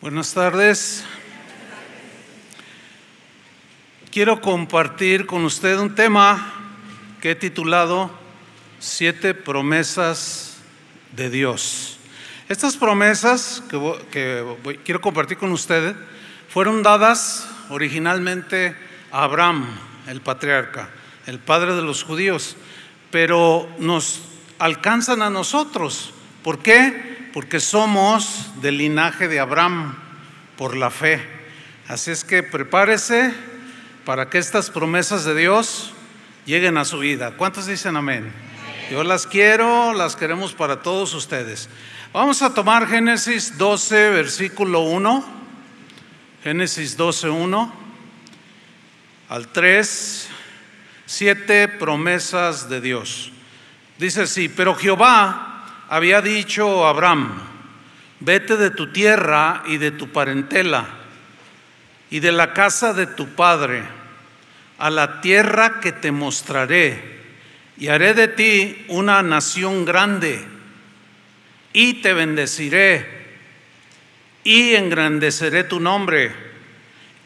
Buenas tardes. Quiero compartir con usted un tema que he titulado Siete promesas de Dios. Estas promesas que, quiero compartir con ustedes fueron dadas originalmente a Abraham, el patriarca, el padre de los judíos, pero nos alcanzan a nosotros. ¿Por qué? Porque somos del linaje de Abraham por la fe. Así es que prepárese para que estas promesas de Dios lleguen a su vida. ¿Cuántos dicen amén? Yo las quiero, las queremos para todos ustedes. Vamos a tomar Génesis 12, versículo 1. Génesis 12, 1 al 3, siete promesas de Dios. Dice así, pero Jehová había dicho Abraham, vete de tu tierra y de tu parentela y de la casa de tu padre a la tierra que te mostraré y haré de ti una nación grande y te bendeciré y engrandeceré tu nombre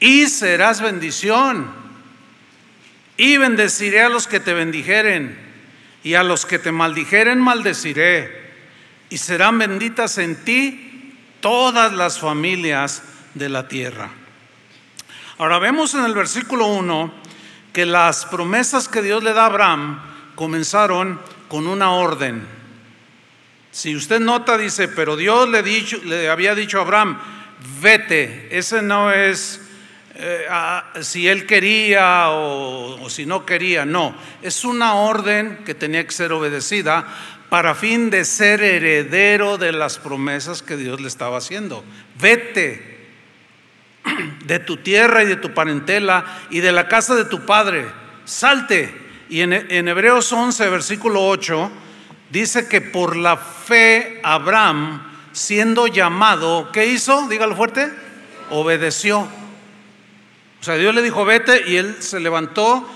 y serás bendición y bendeciré a los que te bendijeren y a los que te maldijeren maldeciré y serán benditas en ti todas las familias de la tierra. Ahora vemos en el versículo 1 que las promesas que Dios le da a Abraham comenzaron con una orden. Si usted nota, dice, pero Dios le, dicho, le había dicho a Abraham, vete, ese no es eh, si él quería o, o si no quería, no, es una orden que tenía que ser obedecida para fin de ser heredero de las promesas que Dios le estaba haciendo. Vete de tu tierra y de tu parentela y de la casa de tu padre. Salte. Y en, Hebreos 11, versículo 8, dice que por la fe Abraham, siendo llamado, ¿qué hizo? Dígalo fuerte. Obedeció. O sea, Dios le dijo, vete, y él se levantó,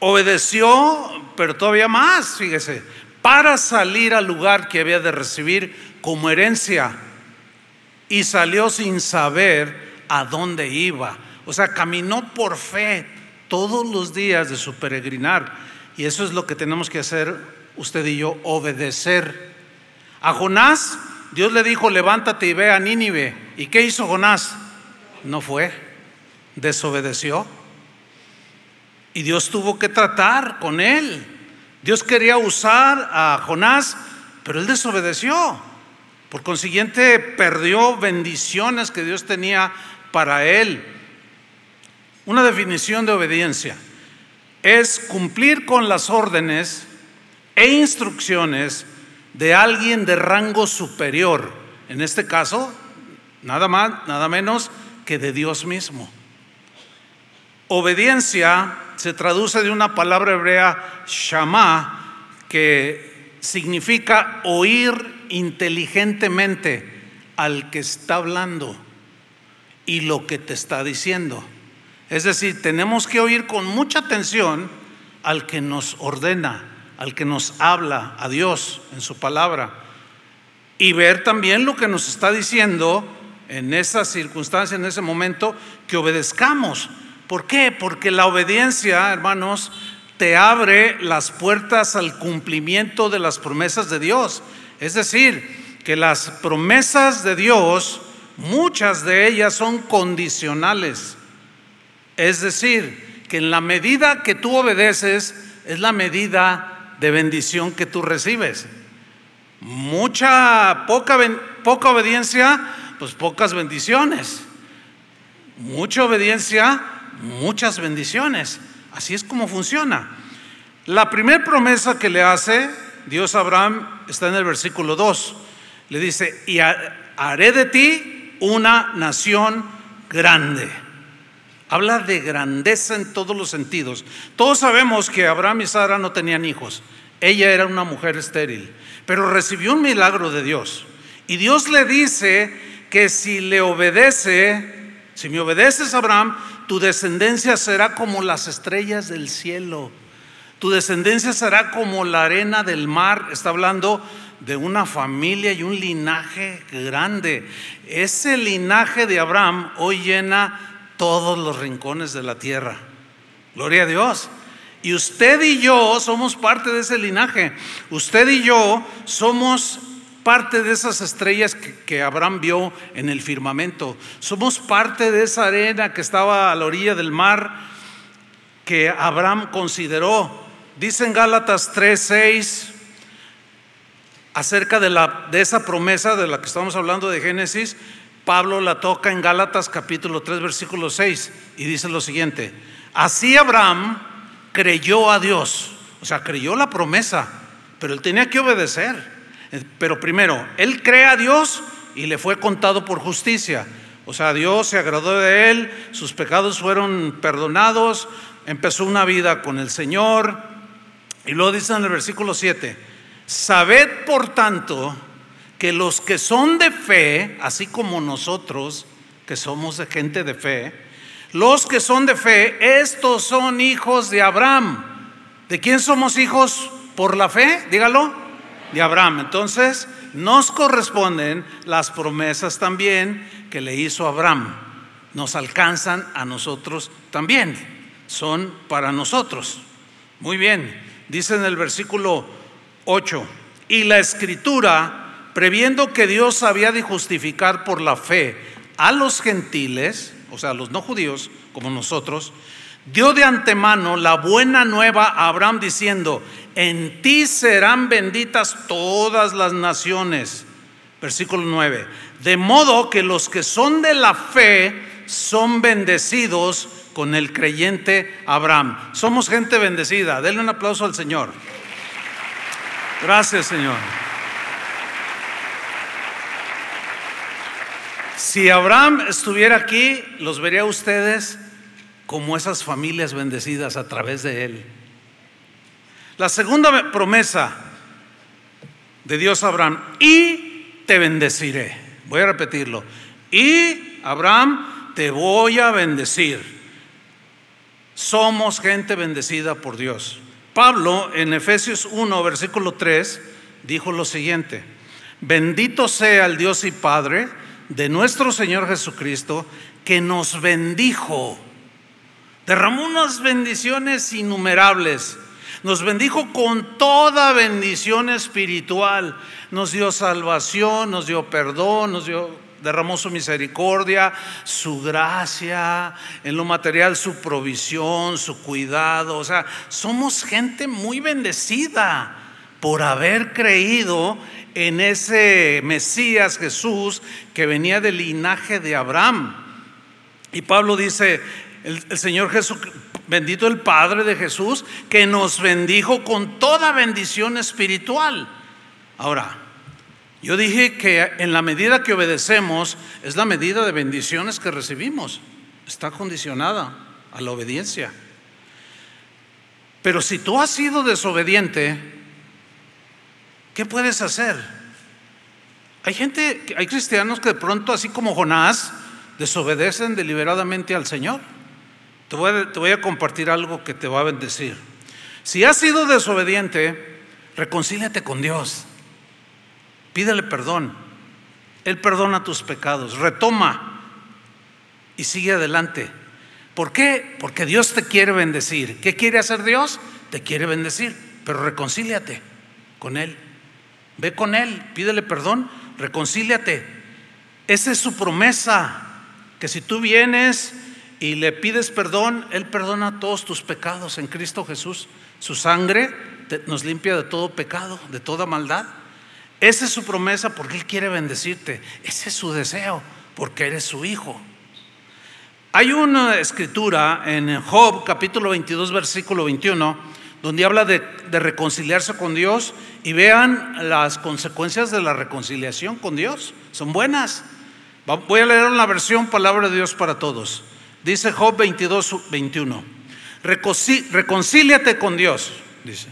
obedeció, pero todavía más, fíjese, para salir al lugar que había de recibir como herencia y salió sin saber a dónde iba. O sea, caminó por fe todos los días de su peregrinar. Y eso es lo que tenemos que hacer usted y yo, obedecer. A Jonás, Dios le dijo, levántate y ve a Nínive. ¿Y qué hizo Jonás? No fue, desobedeció. Y Dios tuvo que tratar con él. Dios quería usar a Jonás, pero él desobedeció. Por consiguiente, perdió bendiciones que Dios tenía para él. Una definición de obediencia es cumplir con las órdenes e instrucciones de alguien de rango superior. En este caso, nada más, nada menos que de Dios mismo. Obediencia se traduce de una palabra hebrea shama que significa oír inteligentemente al que está hablando y lo que te está diciendo. Es decir, tenemos que oír con mucha atención al que nos ordena, al que nos habla, a Dios en su palabra, y ver también lo que nos está diciendo en esa circunstancia, en ese momento, que obedezcamos. ¿Por qué? Porque la obediencia, hermanos, te abre las puertas al cumplimiento de las promesas de Dios. Es decir, que las promesas de Dios, muchas de ellas son condicionales. Es decir, que en la medida que tú obedeces, es la medida de bendición que tú recibes. Mucha, poca, poca obediencia, pues pocas bendiciones. Mucha obediencia, muchas bendiciones. Así es como funciona. La primera promesa que le hace Dios a Abraham está en el versículo 2. Le dice, y haré de ti una nación grande. Habla de grandeza en todos los sentidos. Todos sabemos que Abraham y Sara no tenían hijos. Ella era una mujer estéril, pero recibió un milagro de Dios. Y Dios le dice que si le obedece, si me obedeces Abraham, tu descendencia será como las estrellas del cielo. Tu descendencia será como la arena del mar. Está hablando de una familia y un linaje grande. Ese linaje de Abraham hoy llena todos los rincones de la tierra. Gloria a Dios. Y usted y yo somos parte de ese linaje. Usted y yo somos parte de esas estrellas que, Abraham vio en el firmamento. Somos parte de esa arena que estaba a la orilla del mar que Abraham consideró. Dice en Gálatas 3:6 acerca de, la, de esa promesa de la que estamos hablando de Génesis, Pablo la toca en Gálatas capítulo 3 versículo 6 y dice lo siguiente, así Abraham creyó a Dios, o sea, creyó la promesa, pero él tenía que obedecer. Pero primero, él cree a Dios y le fue contado por justicia. O sea, Dios se agradó de él, sus pecados fueron perdonados, empezó una vida con el Señor. Y luego dice en el versículo 7, sabed por tanto que los que son de fe, así como nosotros, que somos de gente de fe, los que son de fe, estos son hijos de Abraham. ¿De quién somos hijos por la fe? Dígalo. De Abraham. Entonces, nos corresponden las promesas también que le hizo Abraham. Nos alcanzan a nosotros también. Son para nosotros. Muy bien. Dice en el versículo 8, y la escritura, previendo que Dios había de justificar por la fe a los gentiles, o sea, los no judíos como nosotros, dio de antemano la buena nueva a Abraham diciendo, en ti serán benditas todas las naciones. Versículo 9. De modo que los que son de la fe son bendecidos con el creyente Abraham. Somos gente bendecida. Denle un aplauso al Señor. Gracias, Señor. Si Abraham estuviera aquí, los vería ustedes como esas familias bendecidas a través de él. La segunda promesa de Dios a Abraham, y te bendeciré. Voy a repetirlo. Y Abraham, te voy a bendecir. Somos gente bendecida por Dios. Pablo en Efesios 1, versículo 3, dijo lo siguiente, bendito sea el Dios y Padre de nuestro Señor Jesucristo, que nos bendijo, derramó unas bendiciones innumerables, nos bendijo con toda bendición espiritual, nos dio salvación, nos dio perdón, nos dio derramó su misericordia, su gracia, en lo material su provisión, su cuidado. O sea, somos gente muy bendecida por haber creído en ese Mesías Jesús que venía del linaje de Abraham. Y Pablo dice, el, Señor Jesús, bendito el Padre de Jesús, que nos bendijo con toda bendición espiritual. Ahora, yo dije que en la medida que obedecemos es la medida de bendiciones que recibimos. Está condicionada a la obediencia. Pero si tú has sido desobediente, ¿Qué puedes hacer? Hay gente, hay cristianos que de pronto, así como Jonás, desobedecen deliberadamente al Señor. Te voy, a, compartir algo que te va a bendecir. Si has sido desobediente, reconcíliate con Dios. Pídele perdón. Él perdona tus pecados. Retoma y sigue adelante. ¿Por qué? Porque Dios te quiere bendecir. ¿Qué quiere hacer Dios? Te quiere bendecir, pero reconcíliate con Él. Ve con Él, pídele perdón, reconcíliate. Esa es su promesa, que si tú vienes y le pides perdón, Él perdona todos tus pecados en Cristo Jesús. Su sangre nos limpia de todo pecado, de toda maldad. Esa es su promesa porque Él quiere bendecirte. Ese es su deseo, porque eres su hijo. Hay una escritura en Job capítulo 22, versículo 21 donde habla de, reconciliarse con Dios y vean las consecuencias de la reconciliación con Dios. Son buenas. Voy a leer la versión Palabra de Dios para todos. Dice Job 22, 21. Reconcíliate con Dios, dice.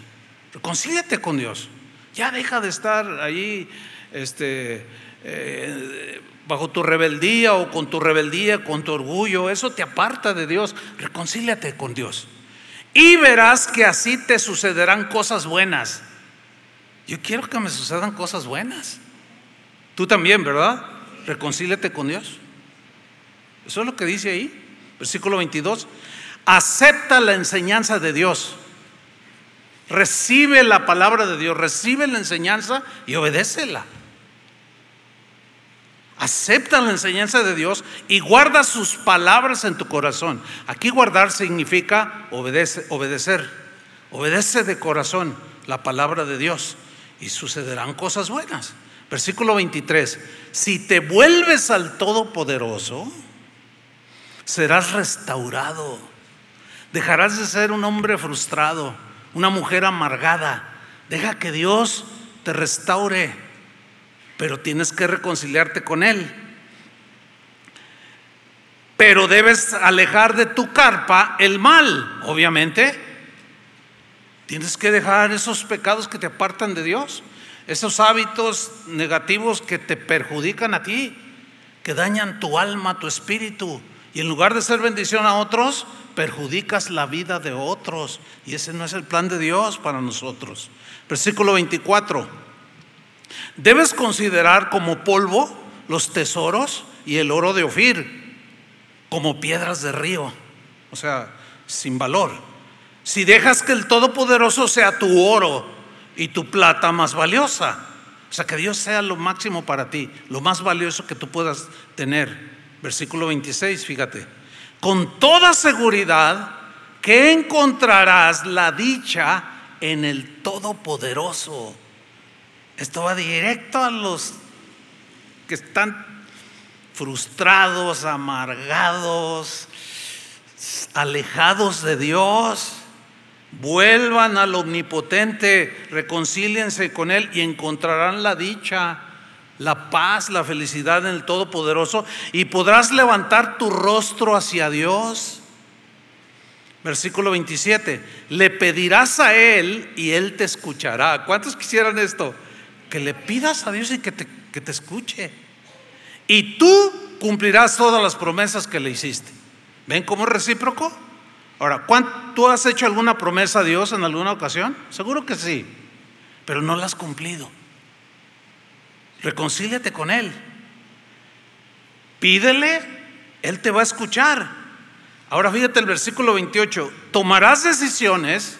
Reconcíliate con Dios. Ya deja de estar ahí este, eh, bajo tu rebeldía o con tu rebeldía, con tu orgullo. Eso te aparta de Dios. Reconcíliate con Dios y verás que así te sucederán cosas buenas. Yo quiero que me sucedan cosas buenas. Tú también, ¿verdad? Reconcíliate con Dios. Eso es lo que dice ahí, versículo 22. Acepta la enseñanza de Dios. Recibe la palabra de Dios, recibe la enseñanza y obedécela. Acepta la enseñanza de Dios y guarda sus palabras en tu corazón. Aquí guardar significa obedecer. Obedece de corazón la palabra de Dios y sucederán cosas buenas. Versículo 23. Si te vuelves al Todopoderoso, serás restaurado. Dejarás de ser un hombre frustrado, una mujer amargada. Deja que Dios te restaure pero tienes que reconciliarte con Él. Pero debes alejar de tu carpa el mal, obviamente. Tienes que dejar esos pecados que te apartan de Dios, esos hábitos negativos que te perjudican a ti, que dañan tu alma, tu espíritu. Y en lugar de ser bendición a otros, perjudicas la vida de otros. Y ese no es el plan de Dios para nosotros. Versículo 24. Debes considerar como polvo los tesoros y el oro de Ofir, como piedras de río, o sea, sin valor. Si dejas que el Todopoderoso sea tu oro y tu plata más valiosa, o sea, que Dios sea lo máximo para ti, lo más valioso que tú puedas tener. Versículo 26, fíjate. Con toda seguridad que encontrarás la dicha en el Todopoderoso. Esto va directo a los que están frustrados, amargados, alejados de Dios. Vuelvan al omnipotente, reconcíliense con Él y encontrarán la dicha, la paz, la felicidad en el Todopoderoso y podrás levantar tu rostro hacia Dios. Versículo 27, le pedirás a Él y Él te escuchará. ¿Cuántos quisieran esto? que le pidas a Dios y que te, que te escuche. Y tú cumplirás todas las promesas que le hiciste. ¿Ven cómo es recíproco? Ahora, ¿tú has hecho alguna promesa a Dios en alguna ocasión? Seguro que sí, pero no la has cumplido. Reconcíliate con Él. Pídele, Él te va a escuchar. Ahora fíjate el versículo 28, tomarás decisiones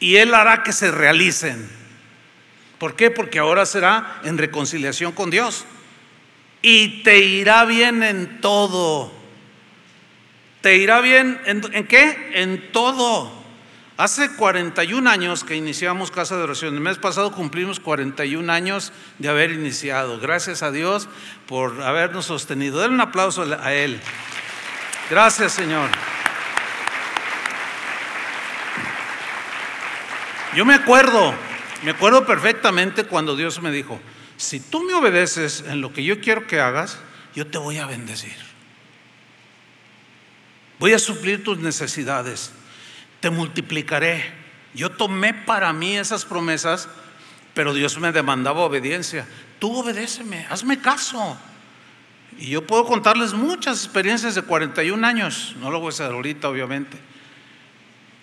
y Él hará que se realicen. ¿Por qué? Porque ahora será en reconciliación con Dios. Y te irá bien en todo. ¿Te irá bien en, qué? En todo. Hace 41 años que iniciamos Casa de Oración. El mes pasado cumplimos 41 años de haber iniciado. Gracias a Dios por habernos sostenido. Denle un aplauso a Él. Gracias, Señor. Yo me acuerdo me acuerdo perfectamente cuando Dios me dijo, si tú me obedeces en lo que yo quiero que hagas, yo te voy a bendecir. Voy a suplir tus necesidades, te multiplicaré. Yo tomé para mí esas promesas, pero Dios me demandaba obediencia. Tú obedéceme, hazme caso. Y yo puedo contarles muchas experiencias de 41 años, no lo voy a hacer ahorita obviamente,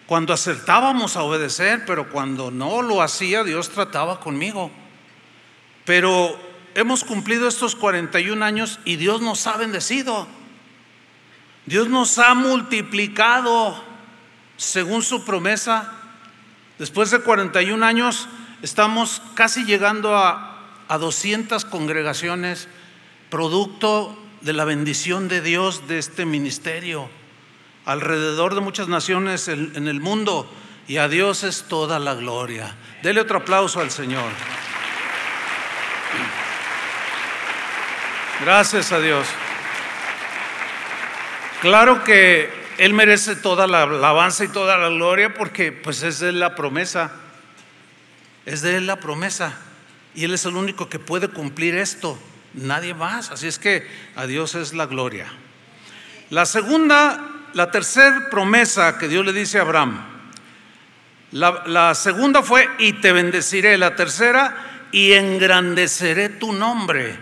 cuando acertábamos a obedecer, pero cuando no lo hacía, Dios trataba conmigo. Pero hemos cumplido estos 41 años y Dios nos ha bendecido. Dios nos ha multiplicado según su promesa. Después de 41 años estamos casi llegando a, a 200 congregaciones, producto de la bendición de Dios de este ministerio alrededor de muchas naciones en, el mundo y a Dios es toda la gloria. Dele otro aplauso al Señor. Gracias a Dios. Claro que Él merece toda la alabanza y toda la gloria porque pues es de la promesa. Es de Él la promesa. Y Él es el único que puede cumplir esto. Nadie más. Así es que a Dios es la gloria. La segunda la tercera promesa que Dios le dice a Abraham, la, segunda fue, y te bendeciré. La tercera, y engrandeceré tu nombre.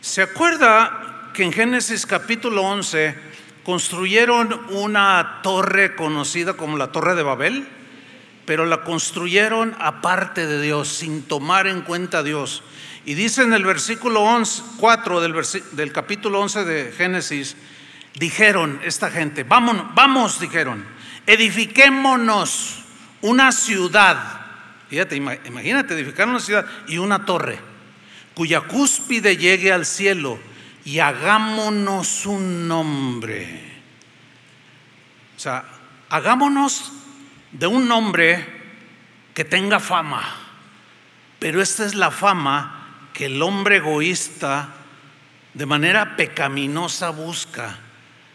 ¿Se acuerda que en Génesis capítulo 11 construyeron una torre conocida como la Torre de Babel? pero la construyeron aparte de Dios, sin tomar en cuenta a Dios. Y dice en el versículo 11, 4 del, del capítulo 11 de Génesis, dijeron esta gente, vamos, vamos, dijeron, edifiquémonos una ciudad. Fíjate, imagínate edificar una ciudad y una torre cuya cúspide llegue al cielo y hagámonos un nombre. O sea, hagámonos de un nombre que tenga fama. Pero esta es la fama que el hombre egoísta de manera pecaminosa busca,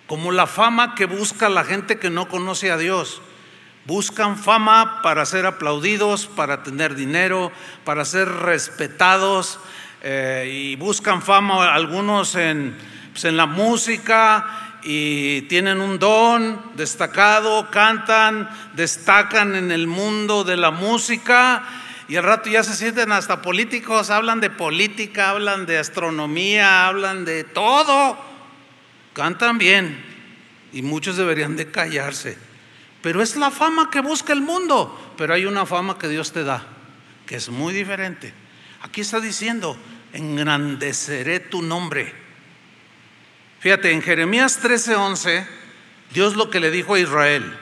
como la fama que busca la gente que no conoce a Dios. Buscan fama para ser aplaudidos, para tener dinero, para ser respetados eh, y buscan fama algunos en, pues, en la música y tienen un don destacado, cantan, destacan en el mundo de la música y al rato ya se sienten hasta políticos, hablan de política, hablan de astronomía, hablan de todo. Cantan bien y muchos deberían de callarse. Pero es la fama que busca el mundo, pero hay una fama que Dios te da, que es muy diferente. Aquí está diciendo, engrandeceré tu nombre. Fíjate, en Jeremías 13:11, Dios lo que le dijo a Israel,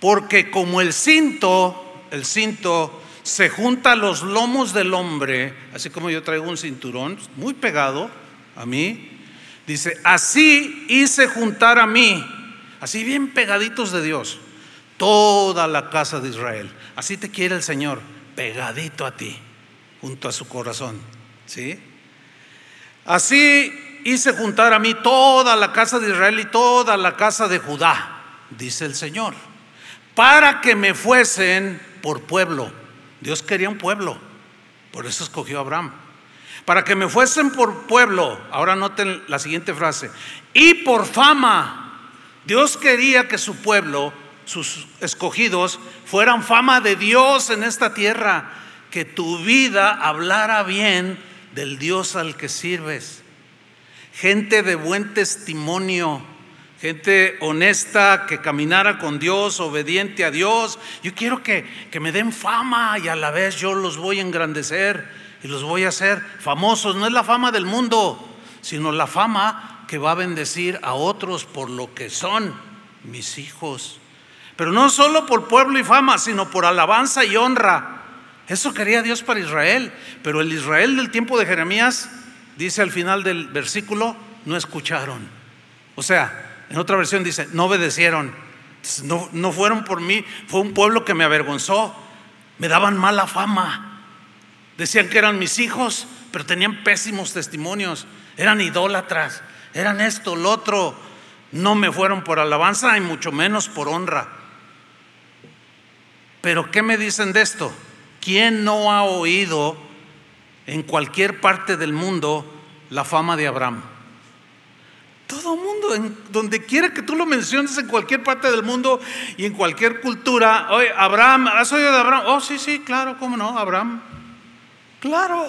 porque como el cinto, el cinto se junta a los lomos del hombre, así como yo traigo un cinturón muy pegado a mí, dice, así hice juntar a mí, así bien pegaditos de Dios, toda la casa de Israel. Así te quiere el Señor, pegadito a ti, junto a su corazón. ¿Sí? Así hice juntar a mí toda la casa de Israel y toda la casa de Judá, dice el Señor, para que me fuesen por pueblo. Dios quería un pueblo, por eso escogió a Abraham. Para que me fuesen por pueblo, ahora noten la siguiente frase, y por fama. Dios quería que su pueblo, sus escogidos, fueran fama de Dios en esta tierra, que tu vida hablara bien del Dios al que sirves gente de buen testimonio, gente honesta que caminara con Dios, obediente a Dios. Yo quiero que, que, me den fama y a la vez yo los voy a engrandecer y los voy a hacer famosos. No es la fama del mundo, sino la fama que va a bendecir a otros por lo que son mis hijos. Pero no solo por pueblo y fama, sino por alabanza y honra. Eso quería Dios para Israel. Pero el Israel del tiempo de Jeremías dice al final del versículo, no escucharon. O sea, en otra versión dice, no obedecieron. No, no fueron por mí, fue un pueblo que me avergonzó. Me daban mala fama. Decían que eran mis hijos, pero tenían pésimos testimonios. Eran idólatras, eran esto, lo otro. No me fueron por alabanza y mucho menos por honra. Pero ¿qué me dicen de esto? ¿Quién no ha oído en cualquier parte del mundo la fama de Abraham. Todo mundo, en donde quiera que tú lo menciones en cualquier parte del mundo y en cualquier cultura, oye, Abraham, ¿has oído de Abraham? Oh, sí, sí, claro, ¿cómo no? Abraham. Claro.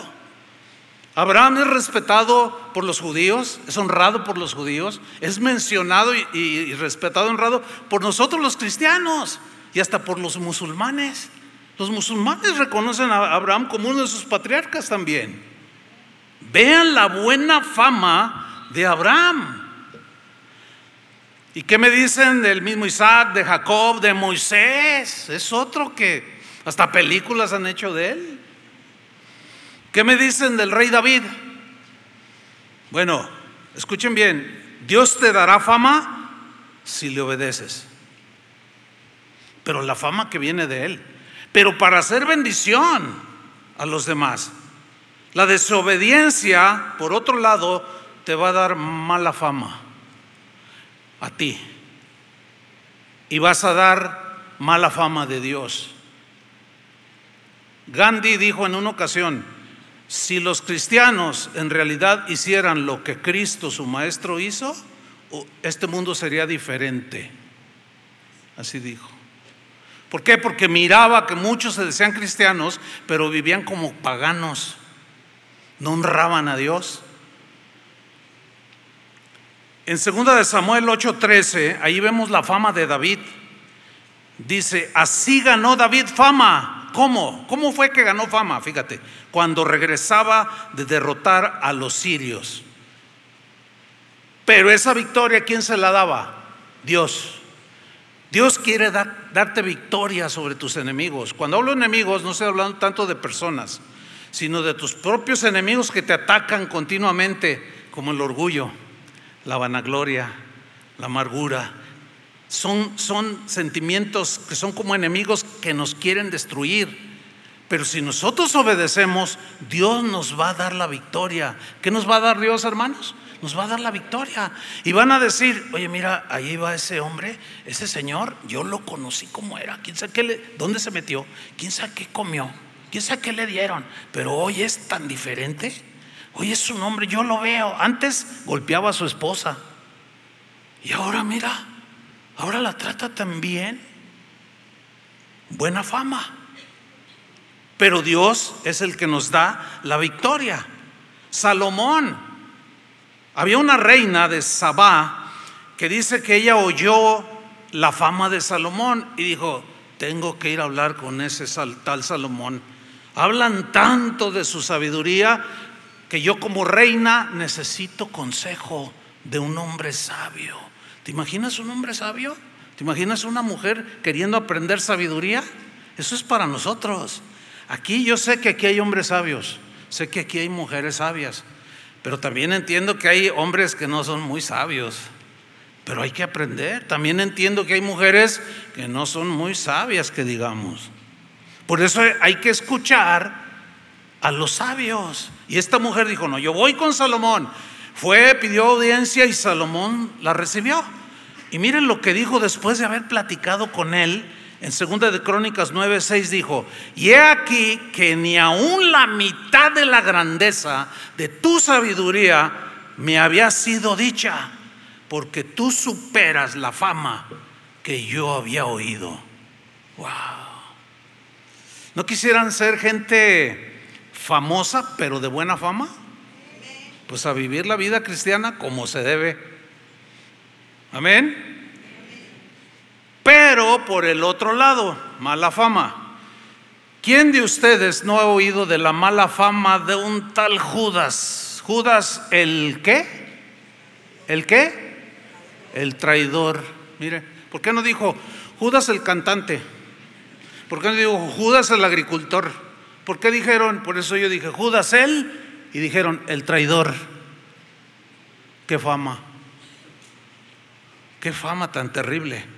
Abraham es respetado por los judíos, es honrado por los judíos, es mencionado y respetado, honrado por nosotros los cristianos y hasta por los musulmanes. Los musulmanes reconocen a Abraham como uno de sus patriarcas también. Vean la buena fama de Abraham. ¿Y qué me dicen del mismo Isaac, de Jacob, de Moisés? Es otro que hasta películas han hecho de él. ¿Qué me dicen del rey David? Bueno, escuchen bien, Dios te dará fama si le obedeces, pero la fama que viene de él pero para hacer bendición a los demás. La desobediencia, por otro lado, te va a dar mala fama a ti. Y vas a dar mala fama de Dios. Gandhi dijo en una ocasión, si los cristianos en realidad hicieran lo que Cristo, su maestro, hizo, este mundo sería diferente. Así dijo. ¿Por qué? Porque miraba que muchos se decían cristianos, pero vivían como paganos, no honraban a Dios. En 2 de Samuel 8:13, ahí vemos la fama de David. dice, así ganó David fama. ¿Cómo? ¿Cómo fue que ganó fama? Fíjate, cuando regresaba de derrotar a los sirios. Pero esa victoria, ¿quién se la daba? Dios. Dios quiere darte victoria sobre tus enemigos. Cuando hablo de enemigos, no estoy hablando tanto de personas, sino de tus propios enemigos que te atacan continuamente, como el orgullo, la vanagloria, la amargura. Son, son sentimientos que son como enemigos que nos quieren destruir. Pero si nosotros obedecemos, Dios nos va a dar la victoria. ¿Qué nos va a dar Dios, hermanos? Nos va a dar la victoria. Y van a decir, oye, mira, ahí va ese hombre, ese señor, yo lo conocí como era, quién sabe dónde se metió, quién sabe qué comió, quién sabe qué le dieron, pero hoy es tan diferente. Hoy es un hombre, yo lo veo. Antes golpeaba a su esposa. Y ahora mira, ahora la trata tan bien. Buena fama. Pero Dios es el que nos da la victoria. Salomón había una reina de Sabá que dice que ella oyó la fama de Salomón y dijo, tengo que ir a hablar con ese tal Salomón. Hablan tanto de su sabiduría que yo como reina necesito consejo de un hombre sabio. ¿Te imaginas un hombre sabio? ¿Te imaginas una mujer queriendo aprender sabiduría? Eso es para nosotros. Aquí yo sé que aquí hay hombres sabios, sé que aquí hay mujeres sabias. Pero también entiendo que hay hombres que no son muy sabios. Pero hay que aprender. También entiendo que hay mujeres que no son muy sabias, que digamos. Por eso hay que escuchar a los sabios. Y esta mujer dijo, no, yo voy con Salomón. Fue, pidió audiencia y Salomón la recibió. Y miren lo que dijo después de haber platicado con él en segunda de Crónicas 9:6 dijo, "Y he aquí que ni aun la mitad de la grandeza de tu sabiduría me había sido dicha, porque tú superas la fama que yo había oído." Wow. ¿No quisieran ser gente famosa, pero de buena fama? Pues a vivir la vida cristiana como se debe. Amén. Pero por el otro lado, mala fama. ¿Quién de ustedes no ha oído de la mala fama de un tal Judas? Judas el qué? ¿El qué? El traidor. Mire, ¿por qué no dijo Judas el cantante? ¿Por qué no dijo Judas el agricultor? ¿Por qué dijeron? Por eso yo dije Judas él y dijeron el traidor. Qué fama. Qué fama tan terrible.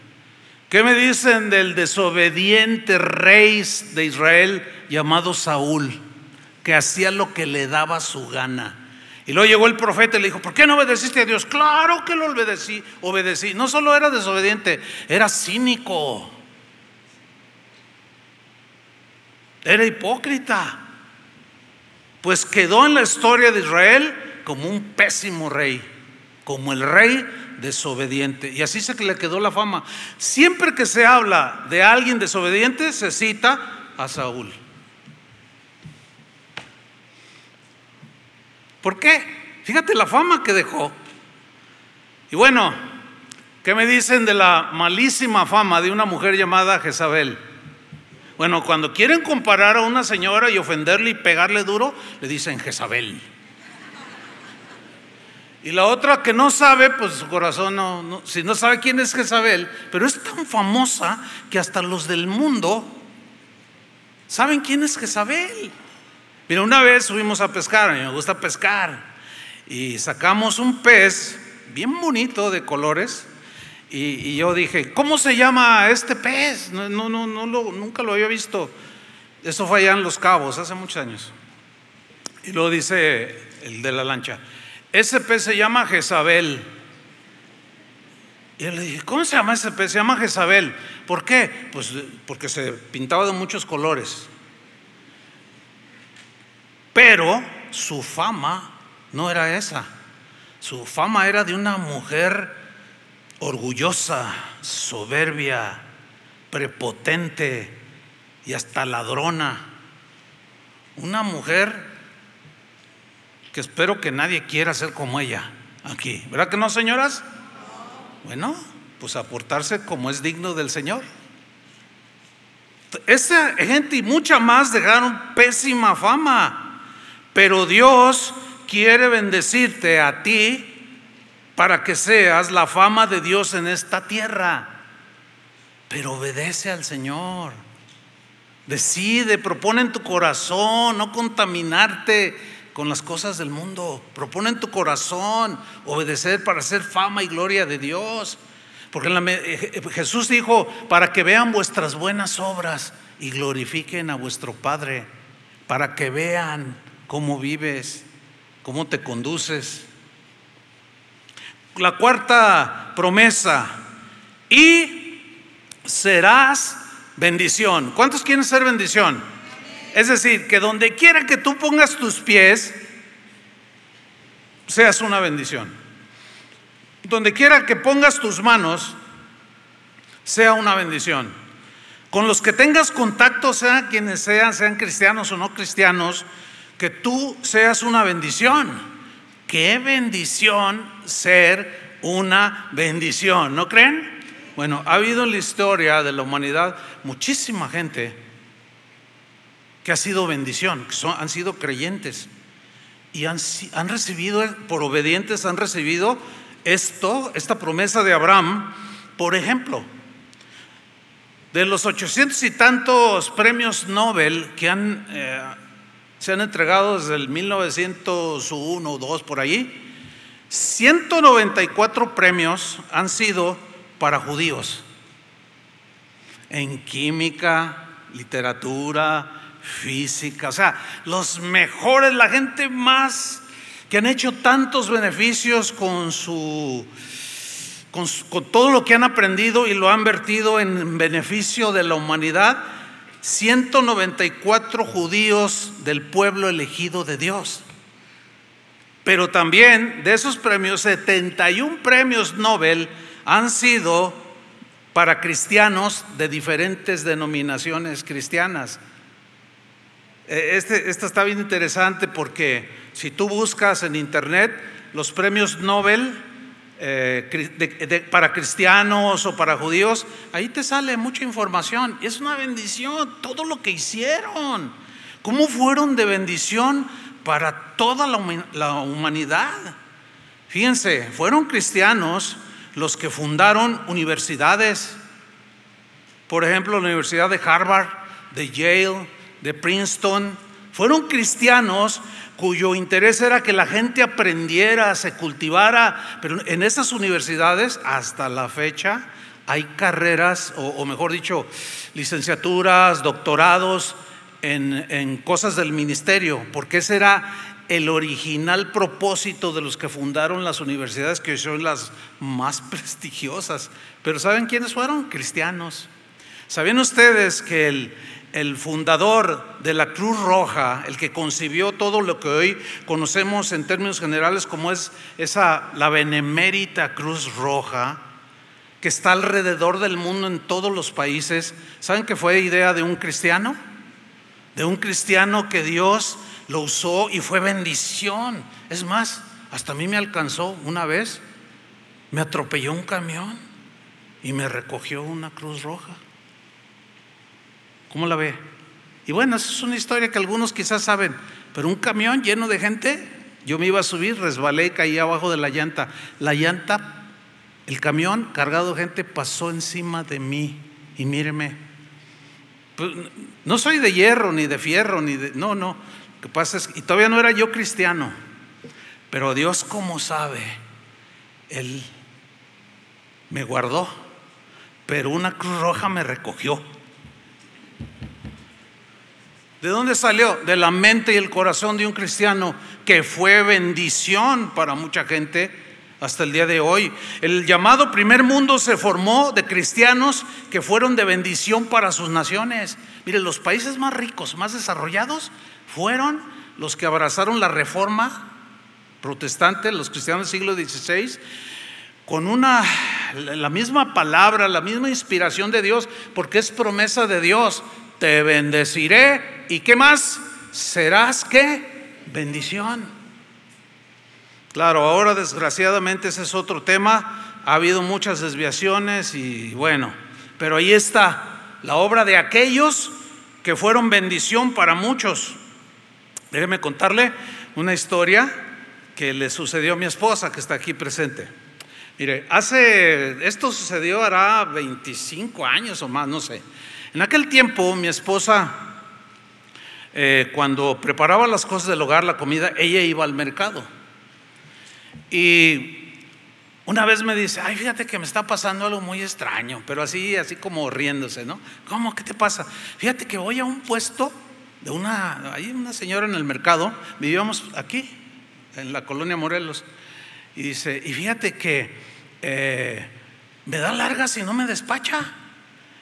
¿Qué me dicen del desobediente rey de Israel llamado Saúl, que hacía lo que le daba su gana? Y luego llegó el profeta y le dijo, ¿por qué no obedeciste a Dios? Claro que lo obedecí, obedecí. No solo era desobediente, era cínico. Era hipócrita. Pues quedó en la historia de Israel como un pésimo rey, como el rey desobediente. Y así se le quedó la fama. Siempre que se habla de alguien desobediente, se cita a Saúl. ¿Por qué? Fíjate la fama que dejó. Y bueno, ¿qué me dicen de la malísima fama de una mujer llamada Jezabel? Bueno, cuando quieren comparar a una señora y ofenderle y pegarle duro, le dicen Jezabel. Y la otra que no sabe, pues su corazón no, si no sabe quién es Jezabel, pero es tan famosa que hasta los del mundo saben quién es Jezabel. Mira, una vez subimos a pescar, a mí me gusta pescar, y sacamos un pez bien bonito de colores, y, yo dije, ¿cómo se llama este pez? No, no, no, no nunca lo había visto. Eso fue allá en Los Cabos, hace muchos años. Y luego dice el de la lancha, ese pez se llama Jezabel. Y yo le dije, ¿cómo se llama ese pez? Se llama Jezabel. ¿Por qué? Pues porque se pintaba de muchos colores. Pero su fama no era esa. Su fama era de una mujer orgullosa, soberbia, prepotente y hasta ladrona. Una mujer que espero que nadie quiera ser como ella aquí. ¿Verdad que no, señoras? Bueno, pues aportarse como es digno del Señor. Esa gente y mucha más dejaron pésima fama, pero Dios quiere bendecirte a ti para que seas la fama de Dios en esta tierra. Pero obedece al Señor. Decide, propone en tu corazón no contaminarte con las cosas del mundo. Propone en tu corazón obedecer para hacer fama y gloria de Dios. Porque eh, eh, Jesús dijo, para que vean vuestras buenas obras y glorifiquen a vuestro Padre, para que vean cómo vives, cómo te conduces. La cuarta promesa, y serás bendición. ¿Cuántos quieren ser bendición? Es decir, que donde quiera que tú pongas tus pies, seas una bendición. Donde quiera que pongas tus manos, sea una bendición. Con los que tengas contacto, sean quienes sean, sean cristianos o no cristianos, que tú seas una bendición. Qué bendición ser una bendición, ¿no creen? Bueno, ha habido en la historia de la humanidad muchísima gente que ha sido bendición, que han sido creyentes. Y han, recibido, por obedientes, han recibido esto, esta promesa de Abraham, por ejemplo, de los ochocientos y tantos premios Nobel que han, eh, se han entregado desde el 1901 o 2 por ahí, 194 premios han sido para judíos. En química, literatura, física, o sea, los mejores, la gente más que han hecho tantos beneficios con su con, todo lo que han aprendido y lo han vertido en beneficio de la humanidad, 194 judíos del pueblo elegido de Dios. Pero también de esos premios, 71 premios Nobel han sido para cristianos de diferentes denominaciones cristianas. E, este, esta está bien interesante porque si tú buscas en internet los premios Nobel eh, para cristianos o para judíos, ahí te sale mucha información. Es una bendición todo lo que hicieron. ¿Cómo fueron de bendición para toda la humanidad? Fíjense, fueron cristianos los que fundaron universidades. Por ejemplo, la Universidad de Harvard, de Yale, de Princeton, fueron cristianos cuyo interés era que la gente aprendiera, se cultivara, pero en esas universidades hasta la fecha hay carreras, o, mejor dicho, licenciaturas, doctorados en, en cosas del ministerio, porque ese era el original propósito de los que fundaron las universidades que son las más prestigiosas. Pero ¿saben quiénes fueron? Cristianos. ¿Sabían ustedes que el, el fundador de la Cruz Roja, el que concibió todo lo que hoy conocemos en términos generales como es esa la benemérita Cruz Roja, que está alrededor del mundo en todos los países, ¿saben que fue idea de un cristiano? De un cristiano que Dios lo usó y fue bendición. Es más, hasta a mí me alcanzó una vez, me atropelló un camión y me recogió una Cruz Roja. ¿Cómo la ve? Y bueno, esa es una historia que algunos quizás saben, pero un camión lleno de gente, yo me iba a subir, resbalé y caí abajo de la llanta. La llanta, el camión cargado de gente pasó encima de mí y míreme. Pues, no soy de hierro, ni de fierro, ni de... No, no. Lo que pasa es y todavía no era yo cristiano, pero Dios como sabe, Él me guardó, pero una cruz roja me recogió. ¿De dónde salió? De la mente y el corazón de un cristiano que fue bendición para mucha gente hasta el día de hoy. El llamado primer mundo se formó de cristianos que fueron de bendición para sus naciones. Mire, los países más ricos, más desarrollados, fueron los que abrazaron la reforma protestante, los cristianos del siglo XVI, con una, la misma palabra, la misma inspiración de Dios, porque es promesa de Dios te bendeciré y qué más, serás qué, bendición. Claro, ahora desgraciadamente ese es otro tema, ha habido muchas desviaciones y bueno, pero ahí está, la obra de aquellos que fueron bendición para muchos. Déjeme contarle una historia que le sucedió a mi esposa que está aquí presente. Mire, hace, esto sucedió hará 25 años o más, no sé. En aquel tiempo mi esposa, eh, cuando preparaba las cosas del hogar, la comida, ella iba al mercado. Y una vez me dice, ay, fíjate que me está pasando algo muy extraño, pero así, así como riéndose, ¿no? ¿Cómo? ¿Qué te pasa? Fíjate que voy a un puesto de una, hay una señora en el mercado, vivíamos aquí, en la colonia Morelos, y dice, y fíjate que eh, me da largas y no me despacha.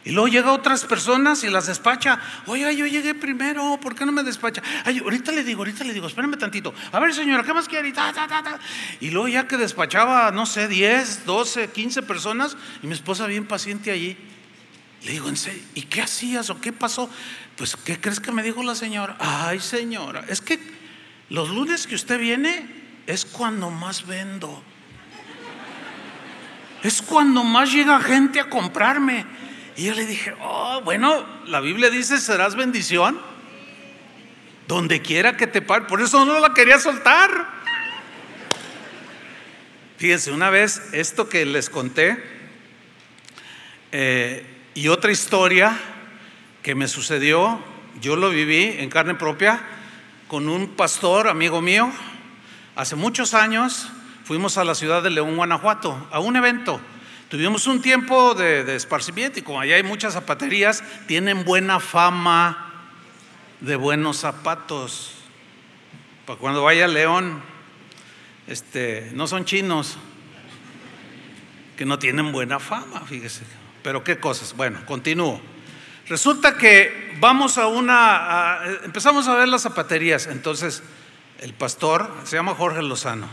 Y luego llega otras personas y las despacha. Oiga, yo llegué primero, ¿por qué no me despacha? Ay, ahorita le digo, ahorita le digo, espérame tantito. A ver, señora, ¿qué más quiere? Y, luego ya que despachaba, no sé, 10, 12, 15 personas, y mi esposa bien paciente allí. Le digo, ¿en serio? ¿Y qué hacías o qué pasó? Pues, ¿qué crees que me dijo la señora? Ay, señora, es que los lunes que usted viene es cuando más vendo. Es cuando más llega gente a comprarme. Y yo le dije, oh, bueno, la Biblia dice, serás bendición. Donde quiera que te pare. Por eso no la quería soltar. Fíjense, una vez esto que les conté eh, y otra historia que me sucedió, yo lo viví en carne propia con un pastor, amigo mío. Hace muchos años fuimos a la ciudad de León, Guanajuato, a un evento Tuvimos un tiempo de, esparcimiento y como allá hay muchas zapaterías, tienen buena fama de buenos zapatos. Para cuando vaya a León, este, no son chinos, que no tienen buena fama, fíjese. Pero qué cosas. Bueno, continúo. Resulta que vamos a una, empezamos a ver las zapaterías. Entonces, el pastor, se llama Jorge Lozano,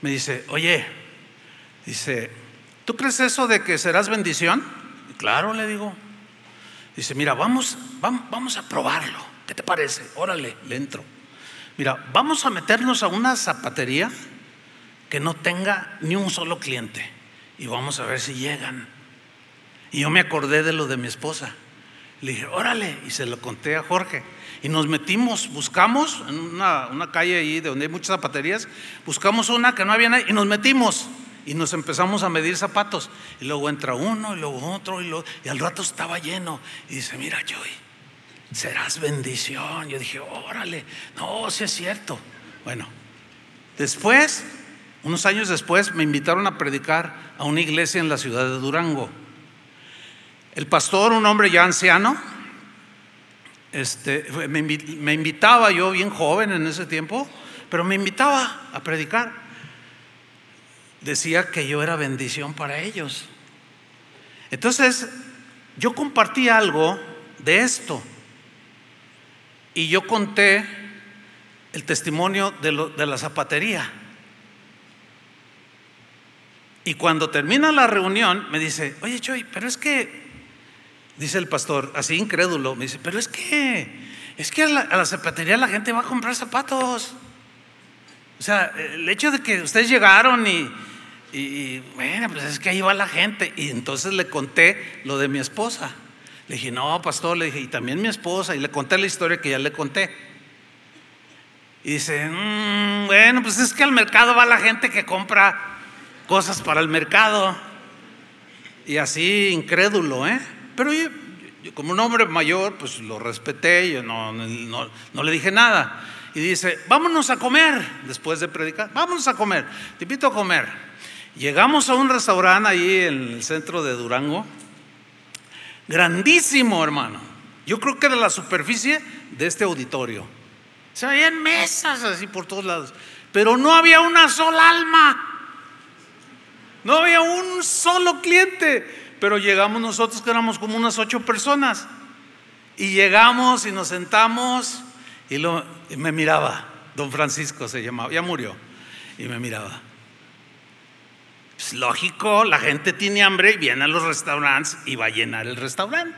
me dice, oye, dice, ¿Tú crees eso de que serás bendición? claro, le digo. Dice, mira, vamos, vamos, a probarlo. ¿Qué te parece? Órale, le entro. Mira, vamos a meternos a una zapatería que no tenga ni un solo cliente. Y vamos a ver si llegan. Y yo me acordé de lo de mi esposa. Le dije, órale, y se lo conté a Jorge. Y nos metimos, buscamos en una, una calle ahí donde hay muchas zapaterías, buscamos una que no había nadie y nos metimos. Y nos empezamos a medir zapatos. Y luego entra uno, y luego otro, y, y al rato estaba lleno. Y dice, mira, Joy, serás bendición. Yo dije, órale, no, si es cierto. Bueno, después, unos años después, me invitaron a predicar a una iglesia en la ciudad de Durango. El pastor, un hombre ya anciano, este, me invitaba yo bien joven en ese tiempo, pero me invitaba a predicar decía que yo era bendición para ellos. Entonces, yo compartí algo de esto y yo conté el testimonio de, la zapatería. Y cuando termina la reunión, me dice, oye Choy, pero es que, dice el pastor, así incrédulo, me dice, pero es que, es que a la, a la zapatería la gente va a comprar zapatos. O sea, el hecho de que ustedes llegaron y, y, bueno, pues es que ahí va la gente. Y entonces le conté lo de mi esposa. Le dije, no, pastor, le dije, y también mi esposa. Y le conté la historia que ya le conté. Y dice, mm, bueno, pues es que al mercado va la gente que compra cosas para el mercado. Y así, incrédulo, ¿eh? Pero yo, como un hombre mayor, pues lo respeté, yo no, no, no le dije nada. Y dice, vámonos a comer, después de predicar, vámonos a comer, te invito a comer. Llegamos a un restaurante ahí en el centro de Durango, grandísimo hermano. Yo creo que era la superficie de este auditorio. Se veían mesas así por todos lados, pero no había una sola alma. No había un solo cliente. Pero llegamos nosotros que éramos como unas ocho personas. Y llegamos y nos sentamos y, y me miraba. Don Francisco se llamaba, ya murió. Y me miraba. Es lógico, la gente tiene hambre y viene a los restaurantes y va a llenar el restaurante.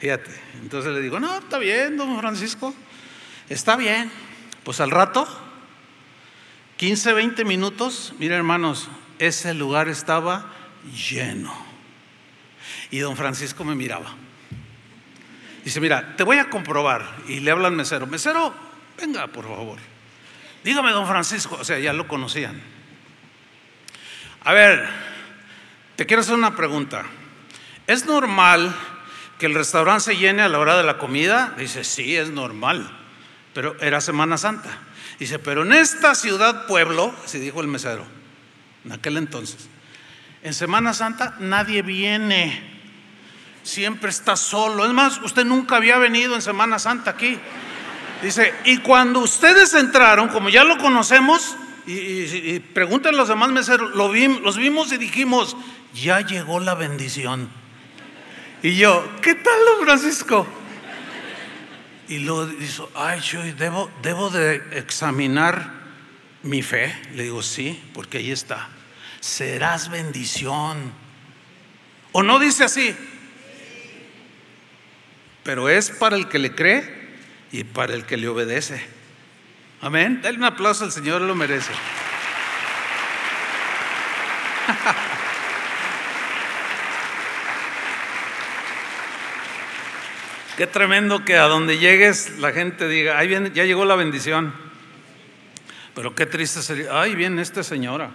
Fíjate, entonces le digo, no, está bien, don Francisco, está bien. Pues al rato, 15, 20 minutos, miren hermanos, ese lugar estaba lleno. Y don Francisco me miraba. Dice, mira, te voy a comprobar. Y le habla al mesero, mesero, venga, por favor. Dígame, don Francisco, o sea, ya lo conocían. A ver, te quiero hacer una pregunta. ¿Es normal que el restaurante se llene a la hora de la comida? Dice, sí, es normal, pero era Semana Santa. Dice, pero en esta ciudad pueblo, así dijo el mesero, en aquel entonces, en Semana Santa nadie viene siempre está solo. Es más, usted nunca había venido en Semana Santa aquí. Dice, y cuando ustedes entraron, como ya lo conocemos, y, pregunten a los demás meseros, lo los vimos y dijimos, ya llegó la bendición. Y yo, ¿qué tal, don Francisco? Y lo dijo, ay, yo debo, debo de examinar mi fe. Le digo, sí, porque ahí está. Serás bendición. ¿O no dice así? pero es para el que le cree y para el que le obedece. Amén. Dale un aplauso al Señor, lo merece. Qué tremendo que a donde llegues la gente diga, ahí viene, ya llegó la bendición. Pero qué triste sería, ay, viene esta señora.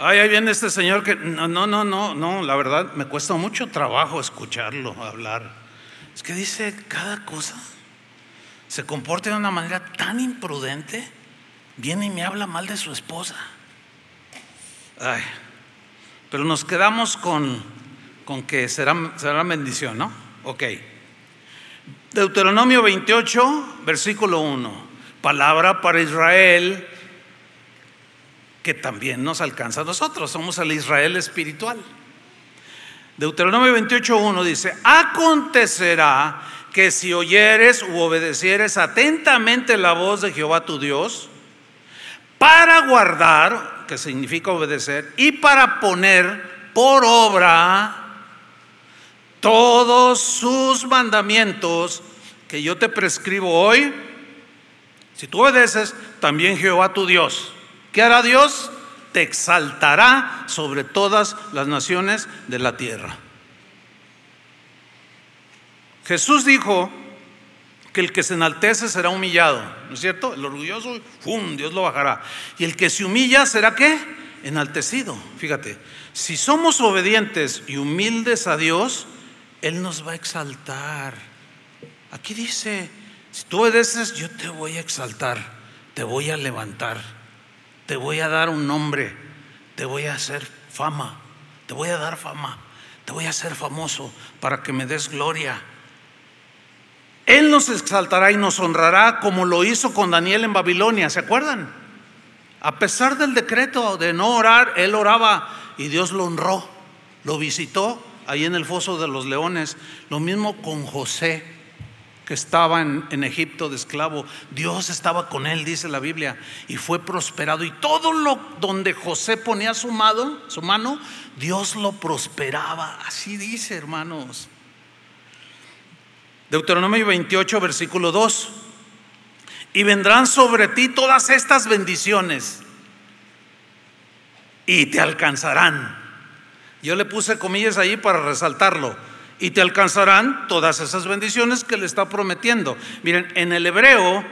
Ay, ahí viene este señor que no, no, no, no, no, la verdad me cuesta mucho trabajo escucharlo hablar. Es que dice cada cosa. Se comporta de una manera tan imprudente. Viene y me habla mal de su esposa. Ay, pero nos quedamos con, con que será, será bendición, ¿no? Ok. Deuteronomio 28, versículo 1. Palabra para Israel que también nos alcanza a nosotros. Somos el Israel espiritual. Deuteronomio 28.1 dice, acontecerá que si oyeres u obedecieres atentamente la voz de Jehová tu Dios, para guardar, que significa obedecer, y para poner por obra todos sus mandamientos que yo te prescribo hoy, si tú obedeces, también Jehová tu Dios ¿Qué hará Dios? Te exaltará sobre todas las naciones de la tierra. Jesús dijo que el que se enaltece será humillado, ¿no es cierto? El orgulloso, ¡fum! Dios lo bajará. Y el que se humilla será qué? Enaltecido. Fíjate, si somos obedientes y humildes a Dios, Él nos va a exaltar. Aquí dice, si tú obedeces, yo te voy a exaltar, te voy a levantar te voy a dar un nombre, te voy a hacer fama, te voy a dar fama, te voy a hacer famoso para que me des gloria. Él nos exaltará y nos honrará como lo hizo con Daniel en Babilonia, ¿se acuerdan? A pesar del decreto de no orar, él oraba y Dios lo honró, lo visitó ahí en el foso de los leones. Lo mismo con José que estaba en, Egipto de esclavo, Dios estaba con él, dice la Biblia, y fue prosperado. Y todo lo donde José ponía su mano, Dios lo prosperaba. Así dice, hermanos. Deuteronomio 28, versículo 2. Y vendrán sobre ti todas estas bendiciones y te alcanzarán. Yo le puse comillas ahí para resaltarlo y te alcanzarán todas esas bendiciones que le está prometiendo. Miren, en el hebreo,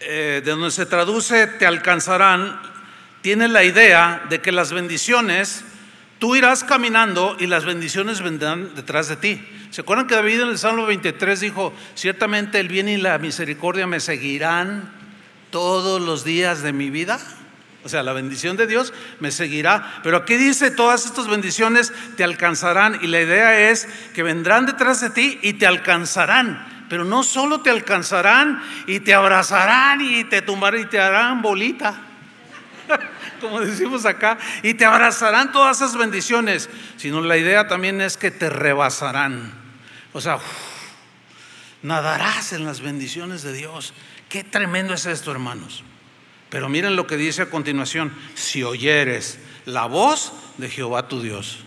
eh, de donde se traduce te alcanzarán, tiene la idea de que las bendiciones, tú irás caminando y las bendiciones vendrán detrás de ti. ¿Se acuerdan que David en el Salmo 23 dijo, ciertamente el bien y la misericordia me seguirán todos los días de mi vida? O sea, la bendición de Dios me seguirá. Pero aquí dice, todas estas bendiciones te alcanzarán. Y la idea es que vendrán detrás de ti y te alcanzarán. Pero no solo te alcanzarán y te abrazarán y te tumbarán y te harán bolita. Como decimos acá. Y te abrazarán todas esas bendiciones. Sino la idea también es que te rebasarán. O sea, nadarás en las bendiciones de Dios. Qué tremendo es esto, hermanos. Pero miren lo que dice a continuación, si oyeres la voz de Jehová tu Dios.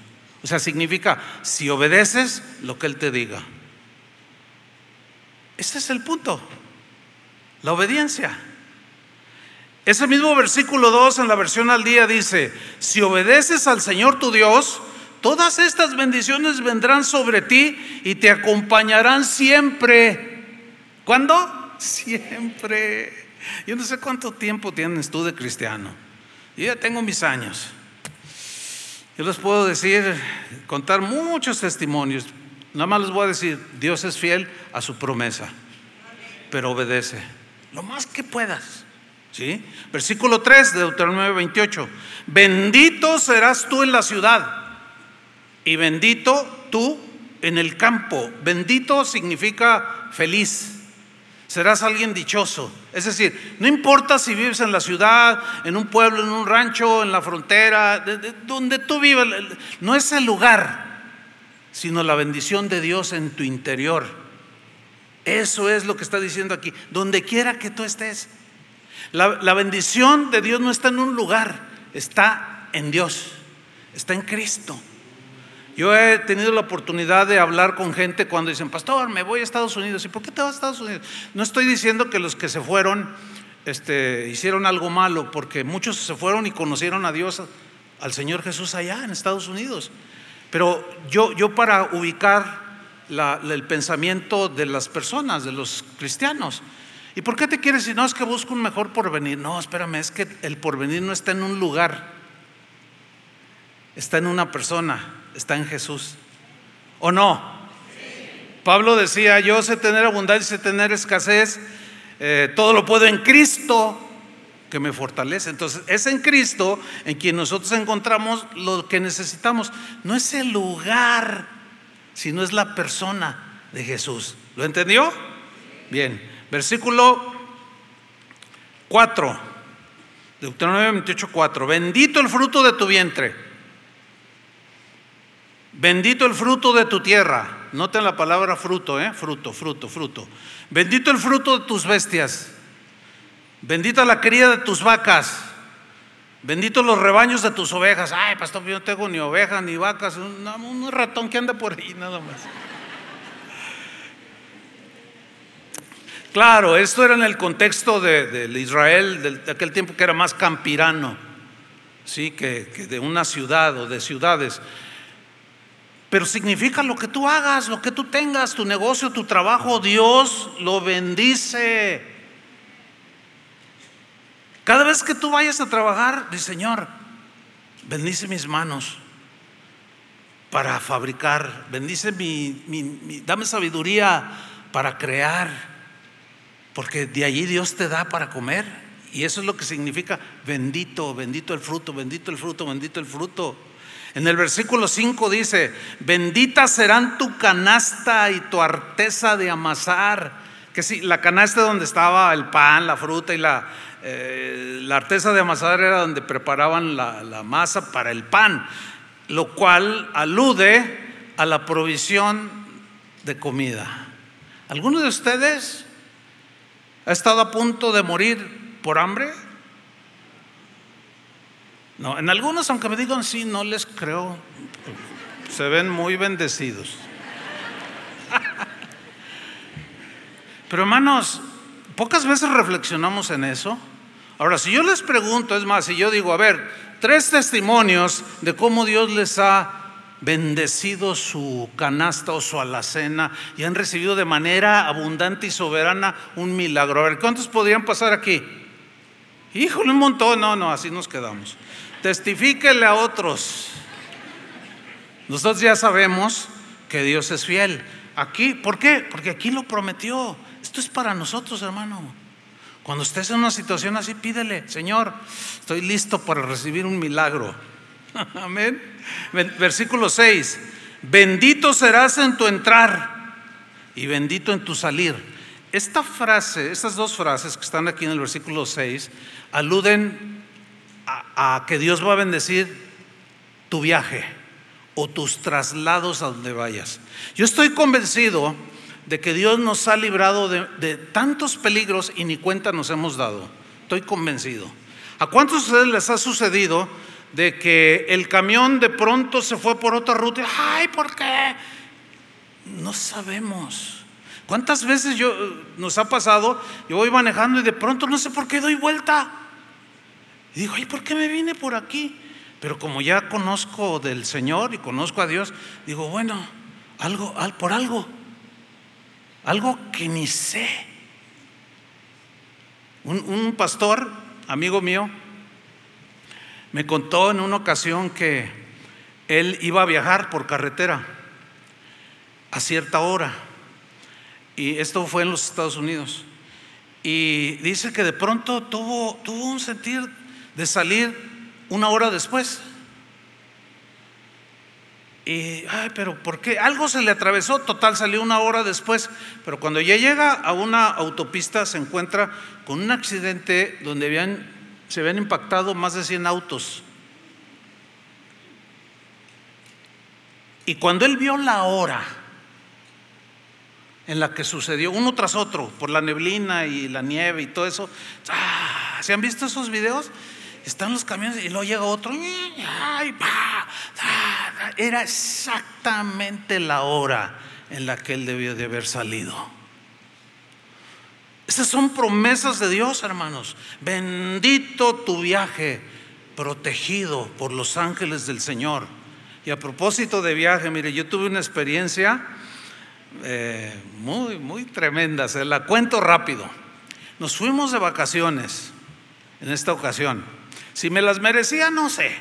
O sea, significa, si obedeces lo que Él te diga. Ese es el punto, la obediencia. Ese mismo versículo 2 en la versión al día dice, si obedeces al Señor tu Dios, todas estas bendiciones vendrán sobre ti y te acompañarán siempre. ¿Cuándo? Siempre. Yo no sé cuánto tiempo tienes tú de cristiano. Yo ya tengo mis años. Yo les puedo decir, contar muchos testimonios. Nada más les voy a decir, Dios es fiel a su promesa, pero obedece lo más que puedas. ¿Sí? Versículo 3 de Deuteronomio 28. Bendito serás tú en la ciudad y bendito tú en el campo. Bendito significa feliz. Serás alguien dichoso. Es decir, no importa si vives en la ciudad, en un pueblo, en un rancho, en la frontera, donde tú vivas, no es el lugar, sino la bendición de Dios en tu interior. Eso es lo que está diciendo aquí. Donde quiera que tú estés. La bendición de Dios no está en un lugar, está en Dios, está en Cristo. Yo he tenido la oportunidad de hablar con gente cuando dicen, pastor, me voy a Estados Unidos. ¿Y por qué te vas a Estados Unidos? No estoy diciendo que los que se fueron este, hicieron algo malo, porque muchos se fueron y conocieron a Dios, al Señor Jesús allá en Estados Unidos. Pero yo, yo para ubicar el pensamiento de las personas, de los cristianos, ¿y por qué te quieres decir, no, es que busco un mejor porvenir? No, espérame, es que el porvenir no está en un lugar, está en una persona está en Jesús. ¿O no? Pablo decía, yo sé tener abundancia, sé tener escasez, eh, todo lo puedo en Cristo que me fortalece. Entonces, es en Cristo en quien nosotros encontramos lo que necesitamos. No es el lugar, sino es la persona de Jesús. ¿Lo entendió? Bien, versículo 4, Deuteronomio 28, 4. Bendito el fruto de tu vientre Bendito el fruto de tu tierra. Noten la palabra fruto, ¿eh? Fruto, fruto, fruto. Bendito el fruto de tus bestias. Bendita la cría de tus vacas. Bendito los rebaños de tus ovejas. Ay, pastor, yo no tengo ni ovejas ni vacas. Un, ratón que anda por ahí, nada más. Claro, esto era en el contexto del de Israel de aquel tiempo que era más campirano, ¿sí? que de una ciudad o de ciudades. Pero significa lo que tú hagas, lo que tú tengas, tu negocio, tu trabajo, Dios lo bendice. Cada vez que tú vayas a trabajar, dice Señor, bendice mis manos para fabricar, bendice mi, dame sabiduría para crear, porque de allí Dios te da para comer. Y eso es lo que significa bendito, bendito el fruto, bendito el fruto, bendito el fruto. En el versículo 5 dice, bendita serán tu canasta y tu arteza de amasar. Que sí, la canasta donde estaba el pan, la fruta y la, eh, la arteza de amasar era donde preparaban la, la masa para el pan, lo cual alude a la provisión de comida. ¿Alguno de ustedes ha estado a punto de morir por hambre? No, en algunos, aunque me digan sí, no les creo. Se ven muy bendecidos. Pero hermanos, pocas veces reflexionamos en eso. Ahora, si yo les pregunto, es más, si yo digo, a ver, tres testimonios de cómo Dios les ha bendecido su canasta o su alacena y han recibido de manera abundante y soberana un milagro. A ver, ¿cuántos podrían pasar aquí? Híjole, un montón. No, no, así nos quedamos. Testifíquele a otros. Nosotros ya sabemos que Dios es fiel. Aquí, ¿por qué? Porque aquí lo prometió. Esto es para nosotros, hermano. Cuando estés en una situación así, pídele, Señor, estoy listo para recibir un milagro. Amén. Versículo 6. Bendito serás en tu entrar y bendito en tu salir. Esta frase, estas dos frases que están aquí en el versículo 6, aluden a, que Dios va a bendecir tu viaje o tus traslados a donde vayas. Yo estoy convencido de que Dios nos ha librado de, tantos peligros y ni cuenta nos hemos dado. Estoy convencido. ¿A cuántos de ustedes les ha sucedido de que el camión de pronto se fue por otra ruta? Ay, ¿por qué? No sabemos. ¿Cuántas veces yo nos ha pasado? Yo voy manejando y de pronto no sé por qué doy vuelta. Y digo, ¿y por qué me vine por aquí? Pero como ya conozco del Señor y conozco a Dios, digo, bueno, algo, por algo, algo que ni sé. un pastor, amigo mío, me contó en una ocasión que él iba a viajar por carretera a cierta hora. Y esto fue en los Estados Unidos. Y dice que de pronto tuvo, tuvo un sentir de salir una hora después. Y, ay, pero ¿por qué? Algo se le atravesó, total, salió una hora después, pero cuando ya llega a una autopista se encuentra con un accidente donde se habían impactado más de 100 autos. Y cuando él vio la hora en la que sucedió, uno tras otro, por la neblina y la nieve y todo eso, ¡ah! ¿se han visto esos videos? Están los camiones y luego llega otro, era exactamente la hora en la que él debió de haber salido. Estas son promesas de Dios, hermanos. Bendito tu viaje, protegido por los ángeles del Señor. Y a propósito de viaje, mire, yo tuve una experiencia eh, muy, muy tremenda, se la cuento rápido. Nos fuimos de vacaciones en esta ocasión. Si me las merecía, no sé,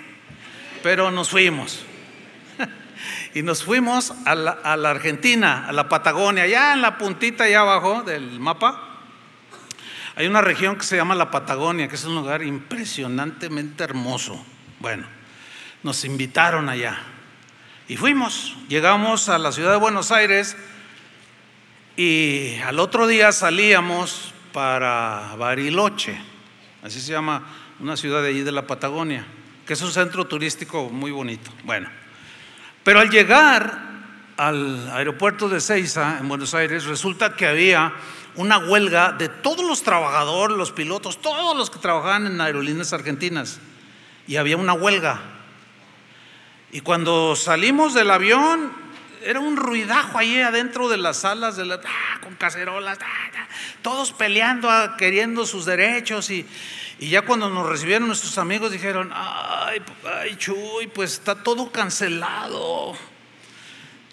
pero nos fuimos. y nos fuimos a la, Argentina, a la Patagonia, allá en la puntita, allá abajo del mapa. Hay una región que se llama la Patagonia, que es un lugar impresionantemente hermoso. Bueno, nos invitaron allá. Y fuimos, llegamos a la ciudad de Buenos Aires y al otro día salíamos para Bariloche, así se llama una ciudad de allí de la Patagonia, que es un centro turístico muy bonito. Bueno, pero al llegar al aeropuerto de Ceiza, en Buenos Aires, resulta que había una huelga de todos los trabajadores, los pilotos, todos los que trabajaban en aerolíneas argentinas. Y había una huelga. Y cuando salimos del avión, era un ruidajo ahí adentro de las salas, ah, con cacerolas, todos peleando, ah, queriendo sus derechos. Y, ya cuando nos recibieron nuestros amigos dijeron, ay, ay, Chuy, pues está todo cancelado.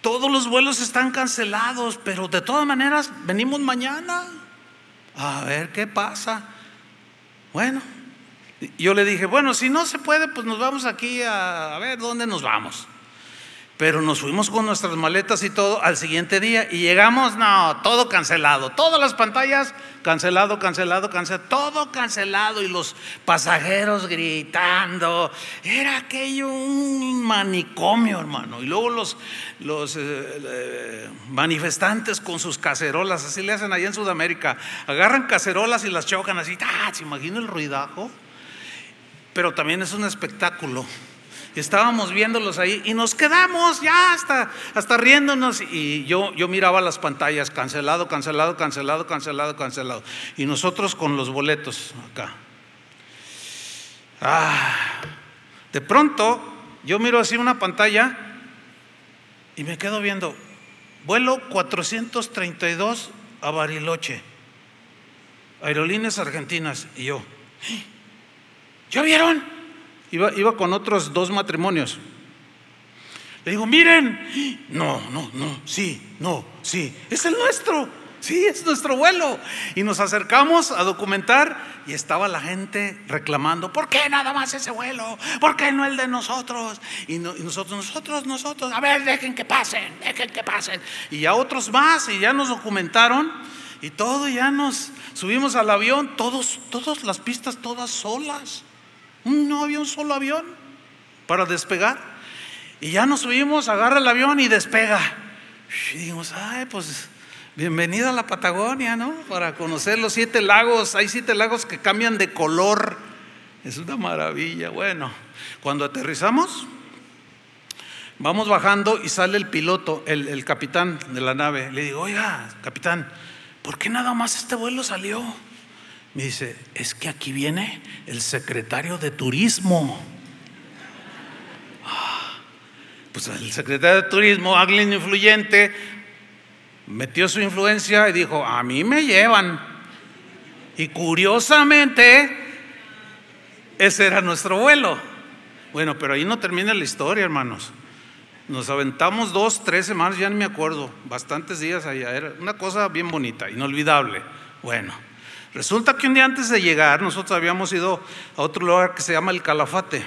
Todos los vuelos están cancelados, pero de todas maneras venimos mañana. A ver qué pasa. Bueno, yo le dije, bueno, si no se puede, pues nos vamos aquí a, ver dónde nos vamos. Pero nos fuimos con nuestras maletas y todo al siguiente día y llegamos, no, todo cancelado, todas las pantallas cancelado, cancelado, cancelado, todo cancelado y los pasajeros gritando. Era aquello un manicomio, hermano. Y luego los, los eh, eh, manifestantes con sus cacerolas, así le hacen allá en Sudamérica, agarran cacerolas y las chocan así, ¡ah! ¿Se imagina el ruidajo? pero también es un espectáculo. Estábamos viéndolos ahí y nos quedamos ya hasta, hasta riéndonos y yo, yo miraba las pantallas, cancelado, cancelado, cancelado, cancelado, cancelado. Y nosotros con los boletos acá. Ah, de pronto yo miro así una pantalla y me quedo viendo, vuelo 432 a Bariloche, aerolíneas argentinas. Y yo, ¿Ya vieron? Iba, iba con otros dos matrimonios. Le digo, miren, no, no, no, sí, no, sí, es el nuestro, sí, es nuestro vuelo. Y nos acercamos a documentar y estaba la gente reclamando, ¿por qué nada más ese vuelo? ¿Por qué no el de nosotros? Y, nosotros, nosotros, nosotros, a ver, dejen que pasen, dejen que pasen. Y ya otros más y ya nos documentaron y todo, ya nos subimos al avión, todos, todas las pistas, todas solas. No había un solo avión para despegar. Y ya nos subimos, agarra el avión y despega. Y dijimos, ay, pues bienvenida a la Patagonia, ¿no? Para conocer los siete lagos. Hay siete lagos que cambian de color. Es una maravilla. Bueno, cuando aterrizamos, vamos bajando y sale el piloto, el, el capitán de la nave. Le digo, oiga, capitán, ¿por qué nada más este vuelo salió? Me dice, es que aquí viene el secretario de turismo. Ah, pues el secretario de turismo, alguien influyente, metió su influencia y dijo, a mí me llevan. Y curiosamente, ese era nuestro vuelo. Bueno, pero ahí no termina la historia, hermanos. Nos aventamos dos, tres semanas, ya no me acuerdo, bastantes días allá. Era una cosa bien bonita, inolvidable. Bueno, resulta que un día antes de llegar, nosotros habíamos ido a otro lugar que se llama el Calafate.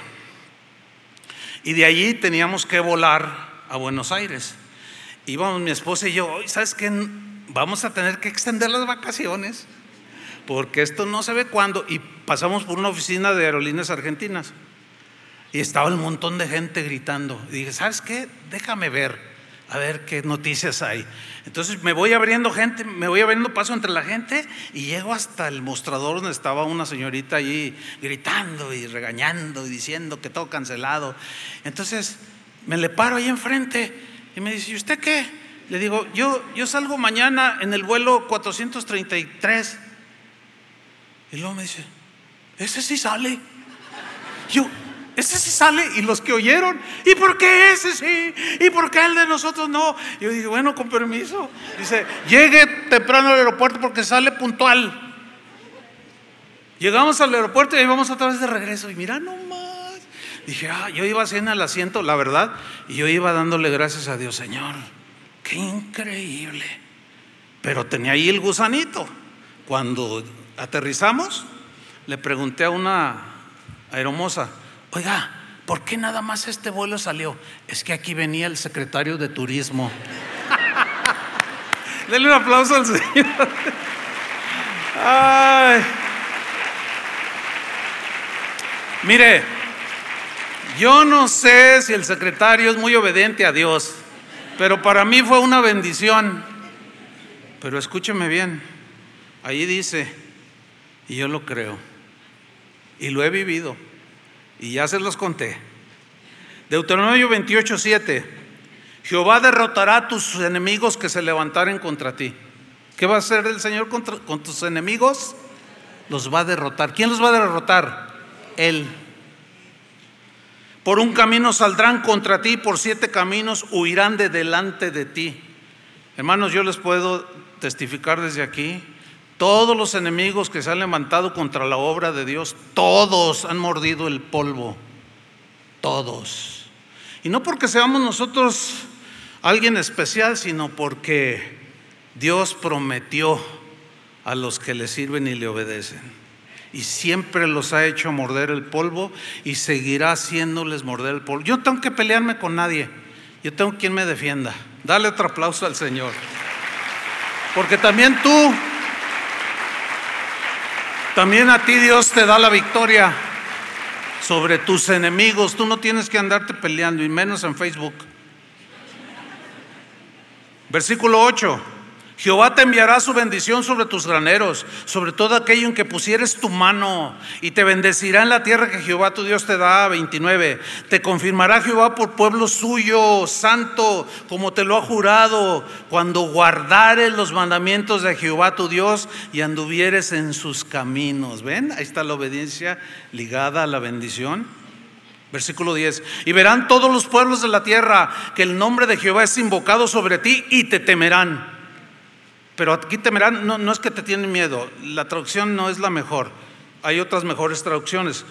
Y de allí teníamos que volar a Buenos Aires. Íbamos mi esposa y yo, ¿sabes qué? Vamos a tener que extender las vacaciones porque esto no se ve cuándo. Y pasamos por una oficina de aerolíneas argentinas y estaba un montón de gente gritando. Y dije, ¿sabes qué? Déjame ver, a ver qué noticias hay. Entonces me voy abriendo gente, me voy abriendo paso entre la gente y llego hasta el mostrador donde estaba una señorita allí gritando y regañando y diciendo que todo cancelado. Entonces me le paro ahí enfrente y me dice, ¿y usted qué? Le digo, yo, yo salgo mañana en el vuelo 433. Y luego me dice, ese sí sale. Yo, ese sí sale. Y los que oyeron, ¿y por qué ese sí? ¿Y por qué el de nosotros no? Yo dije, bueno, con permiso. Dice, llegue temprano al aeropuerto porque sale puntual. Llegamos al aeropuerto y ahí vamos otra vez de regreso. Y mira nomás. Dije, ah, yo iba en el asiento, la verdad, y yo iba dándole gracias a Dios, Señor. Qué increíble. Pero tenía ahí el gusanito. Cuando aterrizamos, le pregunté a una aeromoza, oiga, ¿por qué nada más este vuelo salió? Es que aquí venía el secretario de turismo. Denle un aplauso al Señor. Ay. Mire, yo no sé si el secretario es muy obediente a Dios, pero para mí fue una bendición. Pero escúcheme bien, ahí dice, y yo lo creo. Y lo he vivido. Y ya se los conté. Deuteronomio 28, 7. Jehová derrotará a tus enemigos que se levantaren contra ti. ¿Qué va a hacer el Señor con tus enemigos? Los va a derrotar. ¿Quién los va a derrotar? Él. Por un camino saldrán contra ti, por siete caminos huirán de delante de ti. Hermanos, yo les puedo testificar desde aquí todos los enemigos que se han levantado contra la obra de Dios, todos han mordido el polvo. Todos. Y no porque seamos nosotros alguien especial, sino porque Dios prometió a los que le sirven y le obedecen. Y siempre los ha hecho morder el polvo y seguirá haciéndoles morder el polvo. Yo tengo que pelearme con nadie. Yo tengo quien me defienda. Dale otro aplauso al Señor. Porque también tú también a ti Dios te da la victoria sobre tus enemigos. Tú no tienes que andarte peleando, y menos en Facebook. Versículo 8. Jehová te enviará su bendición sobre tus graneros, sobre todo aquello en que pusieres tu mano, y te bendecirá en la tierra que Jehová tu Dios te da. 29. Te confirmará Jehová por pueblo suyo, santo, como te lo ha jurado, cuando guardares los mandamientos de Jehová tu Dios y anduvieres en sus caminos. ¿Ven? Ahí está la obediencia ligada a la bendición. Versículo 10. Y verán todos los pueblos de la tierra que el nombre de Jehová es invocado sobre ti y te temerán. Pero aquí temerán, no, no es que te tienen miedo, la traducción no es la mejor. Hay otras mejores traducciones.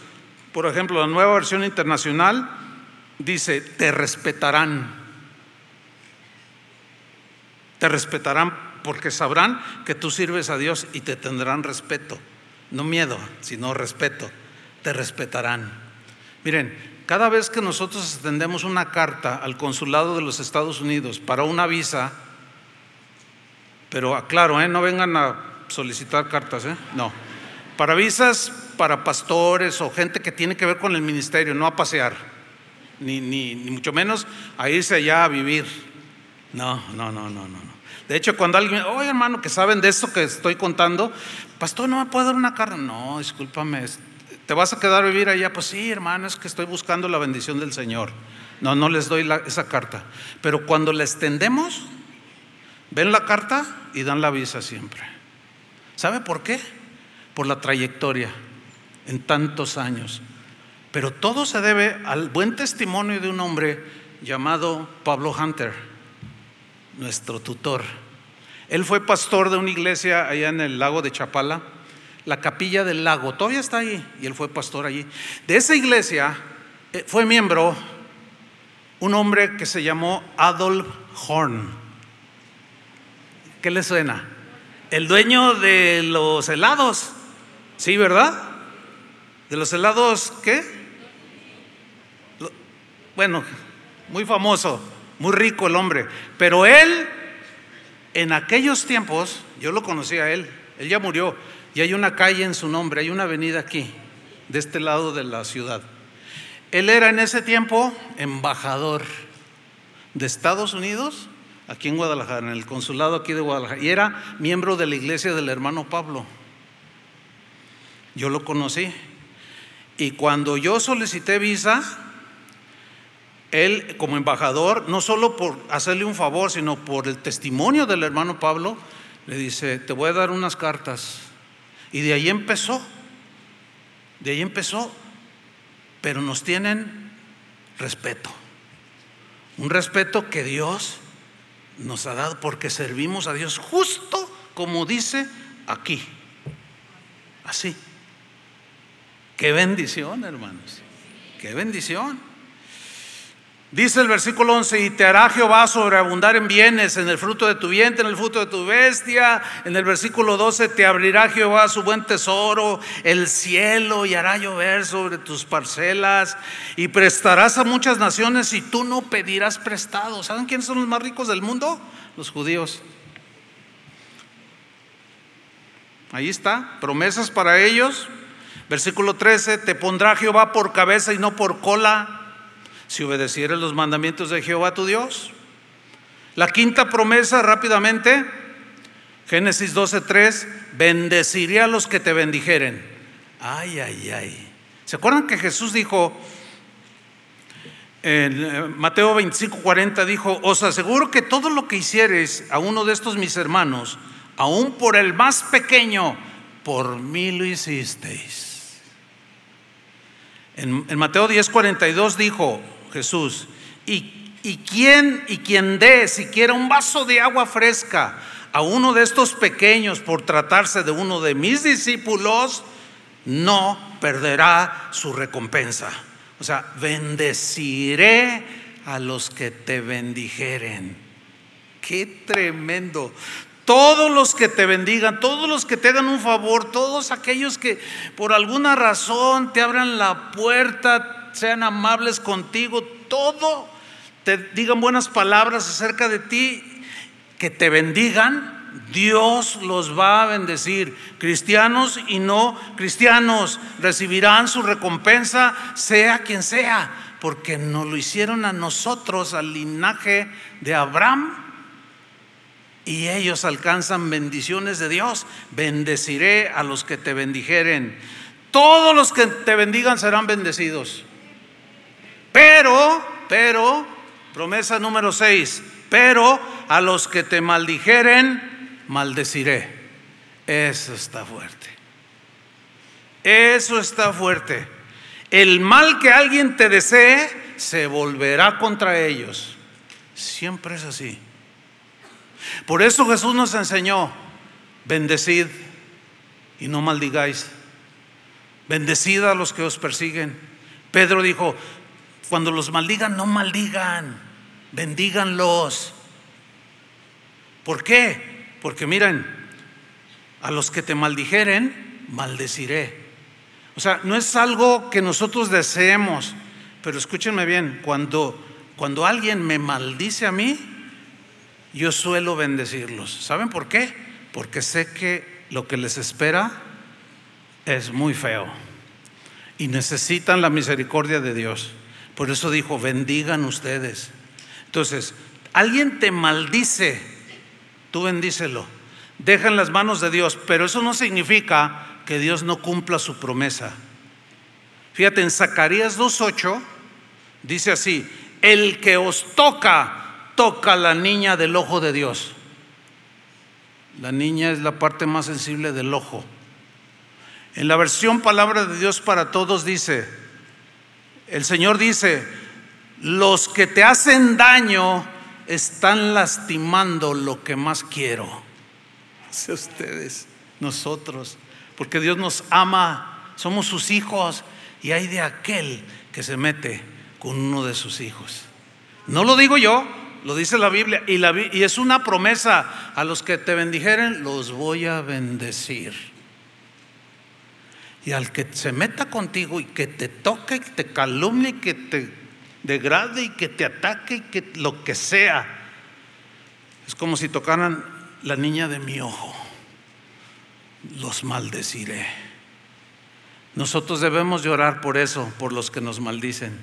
Por ejemplo, la nueva versión internacional dice, te respetarán. Te respetarán porque sabrán que tú sirves a Dios y te tendrán respeto. No miedo, sino respeto. Te respetarán. Miren, cada vez que nosotros extendemos una carta al consulado de los Estados Unidos para una visa, pero aclaro, ¿eh? no vengan a solicitar cartas, ¿eh? no. Para visas, para pastores o gente que tiene que ver con el ministerio, no a pasear, ni, ni, mucho menos a irse allá a vivir. No, no, no, no, no. De hecho, cuando alguien, oye hermano, que saben de esto que estoy contando, pastor, no me puede dar una carta. No, discúlpame, ¿te vas a quedar a vivir allá? Pues sí, hermano, es que estoy buscando la bendición del Señor. No, no les doy esa carta. Pero cuando la extendemos, ven la carta y dan la visa siempre. ¿Sabe por qué? Por la trayectoria en tantos años. Pero todo se debe al buen testimonio de un hombre llamado Pablo Hunter, nuestro tutor. Él fue pastor de una iglesia allá en el lago de Chapala, la capilla del lago, todavía está ahí, y él fue pastor allí. De esa iglesia, eh, fue miembro un hombre que se llamó Adolf Horn. ¿Qué le suena? El dueño de los helados. Sí, ¿verdad? De los helados, ¿qué? Bueno, muy famoso, muy rico el hombre. Pero él, en aquellos tiempos, yo lo conocí a él, él ya murió, y hay una calle en su nombre, hay una avenida aquí, de este lado de la ciudad. Él era en ese tiempo embajador de Estados Unidos aquí en Guadalajara, en el consulado aquí de Guadalajara, y era miembro de la iglesia del hermano Pablo. Yo lo conocí. Y cuando yo solicité visa, él como embajador, no solo por hacerle un favor, sino por el testimonio del hermano Pablo, le dice, te voy a dar unas cartas. Y de ahí empezó, de ahí empezó pero nos tienen respeto. Un respeto que Dios nos ha dado porque servimos a Dios justo como dice aquí. Así. Qué bendición, hermanos. Qué bendición. Dice el versículo 11, y te hará Jehová sobreabundar en bienes, en el fruto de tu vientre, en el fruto de tu bestia. En el versículo 12, te abrirá Jehová su buen tesoro, el cielo, y hará llover sobre tus parcelas, y prestarás a muchas naciones, y tú no pedirás prestado. ¿Saben quiénes son los más ricos del mundo? Los judíos. Ahí está, promesas para ellos. Versículo 13, te pondrá Jehová por cabeza y no por cola si obedecieres los mandamientos de Jehová tu Dios. La quinta promesa rápidamente, Génesis 12:3, bendeciré a los que te bendijeren. Ay, ay, ay. ¿Se acuerdan que Jesús dijo en eh, Mateo 25:40 dijo, os aseguro que todo lo que hicieres a uno de estos mis hermanos, aún por el más pequeño, por mí lo hicisteis. En, en Mateo 10:42 dijo, Jesús. Y, y quien y quien dé siquiera un vaso de agua fresca a uno de estos pequeños por tratarse de uno de mis discípulos, no perderá su recompensa. O sea, bendeciré a los que te bendijeren. Qué tremendo. Todos los que te bendigan, todos los que te hagan un favor, todos aquellos que por alguna razón te abran la puerta, sean amables contigo, todo, te digan buenas palabras acerca de ti, que te bendigan, Dios los va a bendecir. Cristianos y no cristianos recibirán su recompensa, sea quien sea, porque nos lo hicieron a nosotros, al linaje de Abraham. Y ellos alcanzan bendiciones de Dios. Bendeciré a los que te bendijeren. Todos los que te bendigan serán bendecidos. Pero, pero, promesa número 6, pero a los que te maldijeren, maldeciré. Eso está fuerte. Eso está fuerte. El mal que alguien te desee se volverá contra ellos. Siempre es así. Por eso Jesús nos enseñó, bendecid y no maldigáis. Bendecid a los que os persiguen. Pedro dijo, cuando los maldigan, no maldigan, bendíganlos. ¿Por qué? Porque miren, a los que te maldijeren, maldeciré. O sea, no es algo que nosotros deseemos, pero escúchenme bien, cuando, cuando alguien me maldice a mí, yo suelo bendecirlos. ¿Saben por qué? Porque sé que lo que les espera es muy feo y necesitan la misericordia de Dios. Por eso dijo, bendigan ustedes. Entonces, alguien te maldice, tú bendícelo. Deja en las manos de Dios, pero eso no significa que Dios no cumpla su promesa. Fíjate, en Zacarías 2.8 dice así, el que os toca, toca la niña del ojo de Dios. La niña es la parte más sensible del ojo. En la versión Palabra de Dios para Todos dice, el Señor dice, los que te hacen daño están lastimando lo que más quiero. Hace ustedes, nosotros, porque Dios nos ama, somos sus hijos y hay de aquel que se mete con uno de sus hijos. No lo digo yo, lo dice la Biblia y, y es una promesa a los que te bendijeren, los voy a bendecir. Y al que se meta contigo y que te toque, y te calumnie, y que te degrade y que te ataque y que lo que sea, es como si tocaran la niña de mi ojo. Los maldeciré. Nosotros debemos llorar por eso, por los que nos maldicen.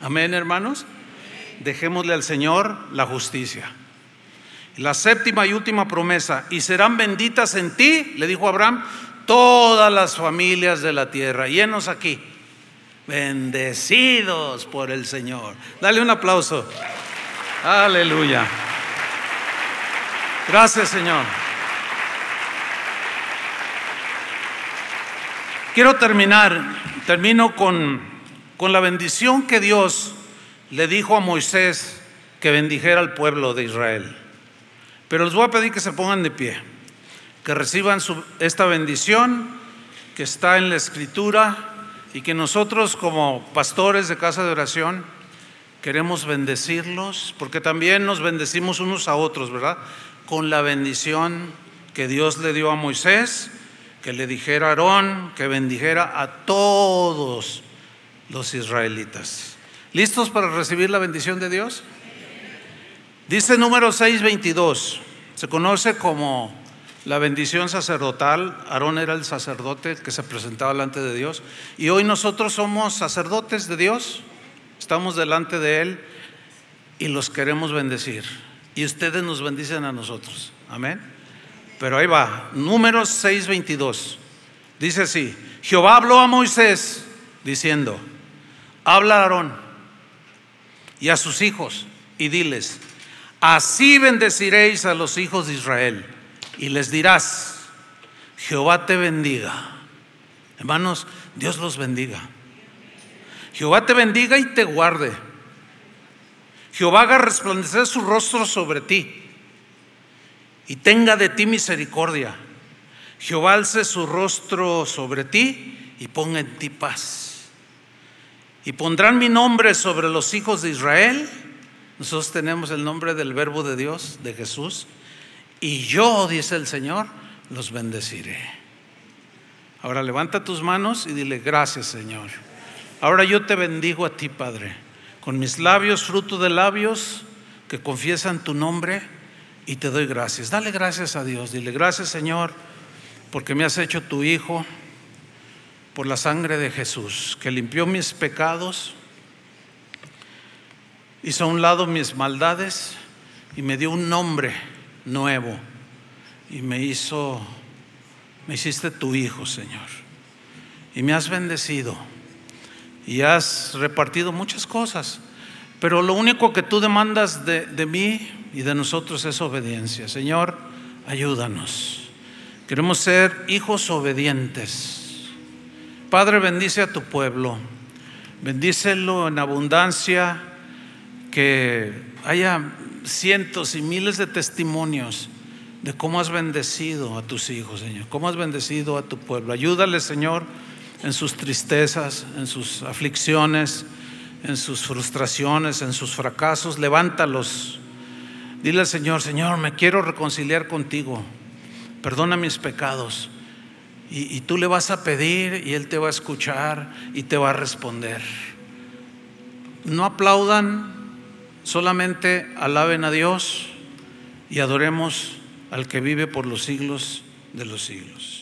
Amén, hermanos. Dejémosle al Señor la justicia. La séptima y última promesa, y serán benditas en ti, le dijo Abraham, todas las familias de la tierra. Llenos aquí. Bendecidos por el Señor. Dale un aplauso. Aleluya. Gracias, Señor. Quiero terminar, termino con, con la bendición que Dios le dijo a Moisés que bendijera al pueblo de Israel. Pero les voy a pedir que se pongan de pie que reciban esta bendición que está en la escritura y que nosotros como pastores de casa de oración queremos bendecirlos, porque también nos bendecimos unos a otros, ¿verdad? Con la bendición que Dios le dio a Moisés, que le dijera a Aarón, que bendijera a todos los israelitas. ¿Listos para recibir la bendición de Dios? Dice número 622, se conoce como la bendición sacerdotal, Aarón era el sacerdote que se presentaba delante de Dios. Y hoy nosotros somos sacerdotes de Dios, estamos delante de Él y los queremos bendecir. Y ustedes nos bendicen a nosotros. Amén. Pero ahí va, números 6:22. Dice así, Jehová habló a Moisés diciendo, habla a Aarón y a sus hijos y diles, así bendeciréis a los hijos de Israel y les dirás, Jehová te bendiga. Hermanos, Dios los bendiga. Jehová te bendiga y te guarde. Jehová haga resplandecer su rostro sobre ti y tenga de ti misericordia. Jehová alce su rostro sobre ti y ponga en ti paz. Y pondrán mi nombre sobre los hijos de Israel. Nosotros tenemos el nombre del verbo de Dios, de Jesús y yo, dice el Señor, los bendeciré. Ahora levanta tus manos y dile, gracias Señor. Ahora yo te bendigo a ti, Padre, con mis labios, fruto de labios que confiesan tu nombre y te doy gracias. Dale gracias a Dios. Dile, gracias Señor, porque me has hecho tu Hijo por la sangre de Jesús, que limpió mis pecados, hizo a un lado mis maldades y me dio un nombre nuevo y me hizo, me hiciste tu hijo, Señor. Y me has bendecido y has repartido muchas cosas. Pero lo único que tú demandas de, de mí y de nosotros es obediencia. Señor, ayúdanos. Queremos ser hijos obedientes. Padre, bendice a tu pueblo. Bendícelo en abundancia, que haya cientos y miles de testimonios de cómo has bendecido a tus hijos, Señor, cómo has bendecido a tu pueblo. Ayúdale, Señor, en sus tristezas, en sus aflicciones, en sus frustraciones, en sus fracasos. Levántalos. Dile al Señor, Señor, me quiero reconciliar contigo. Perdona mis pecados. Y, y, tú le vas a pedir y Él te va a escuchar y te va a responder. No aplaudan Solamente alaben a Dios y adoremos al que vive por los siglos de los siglos.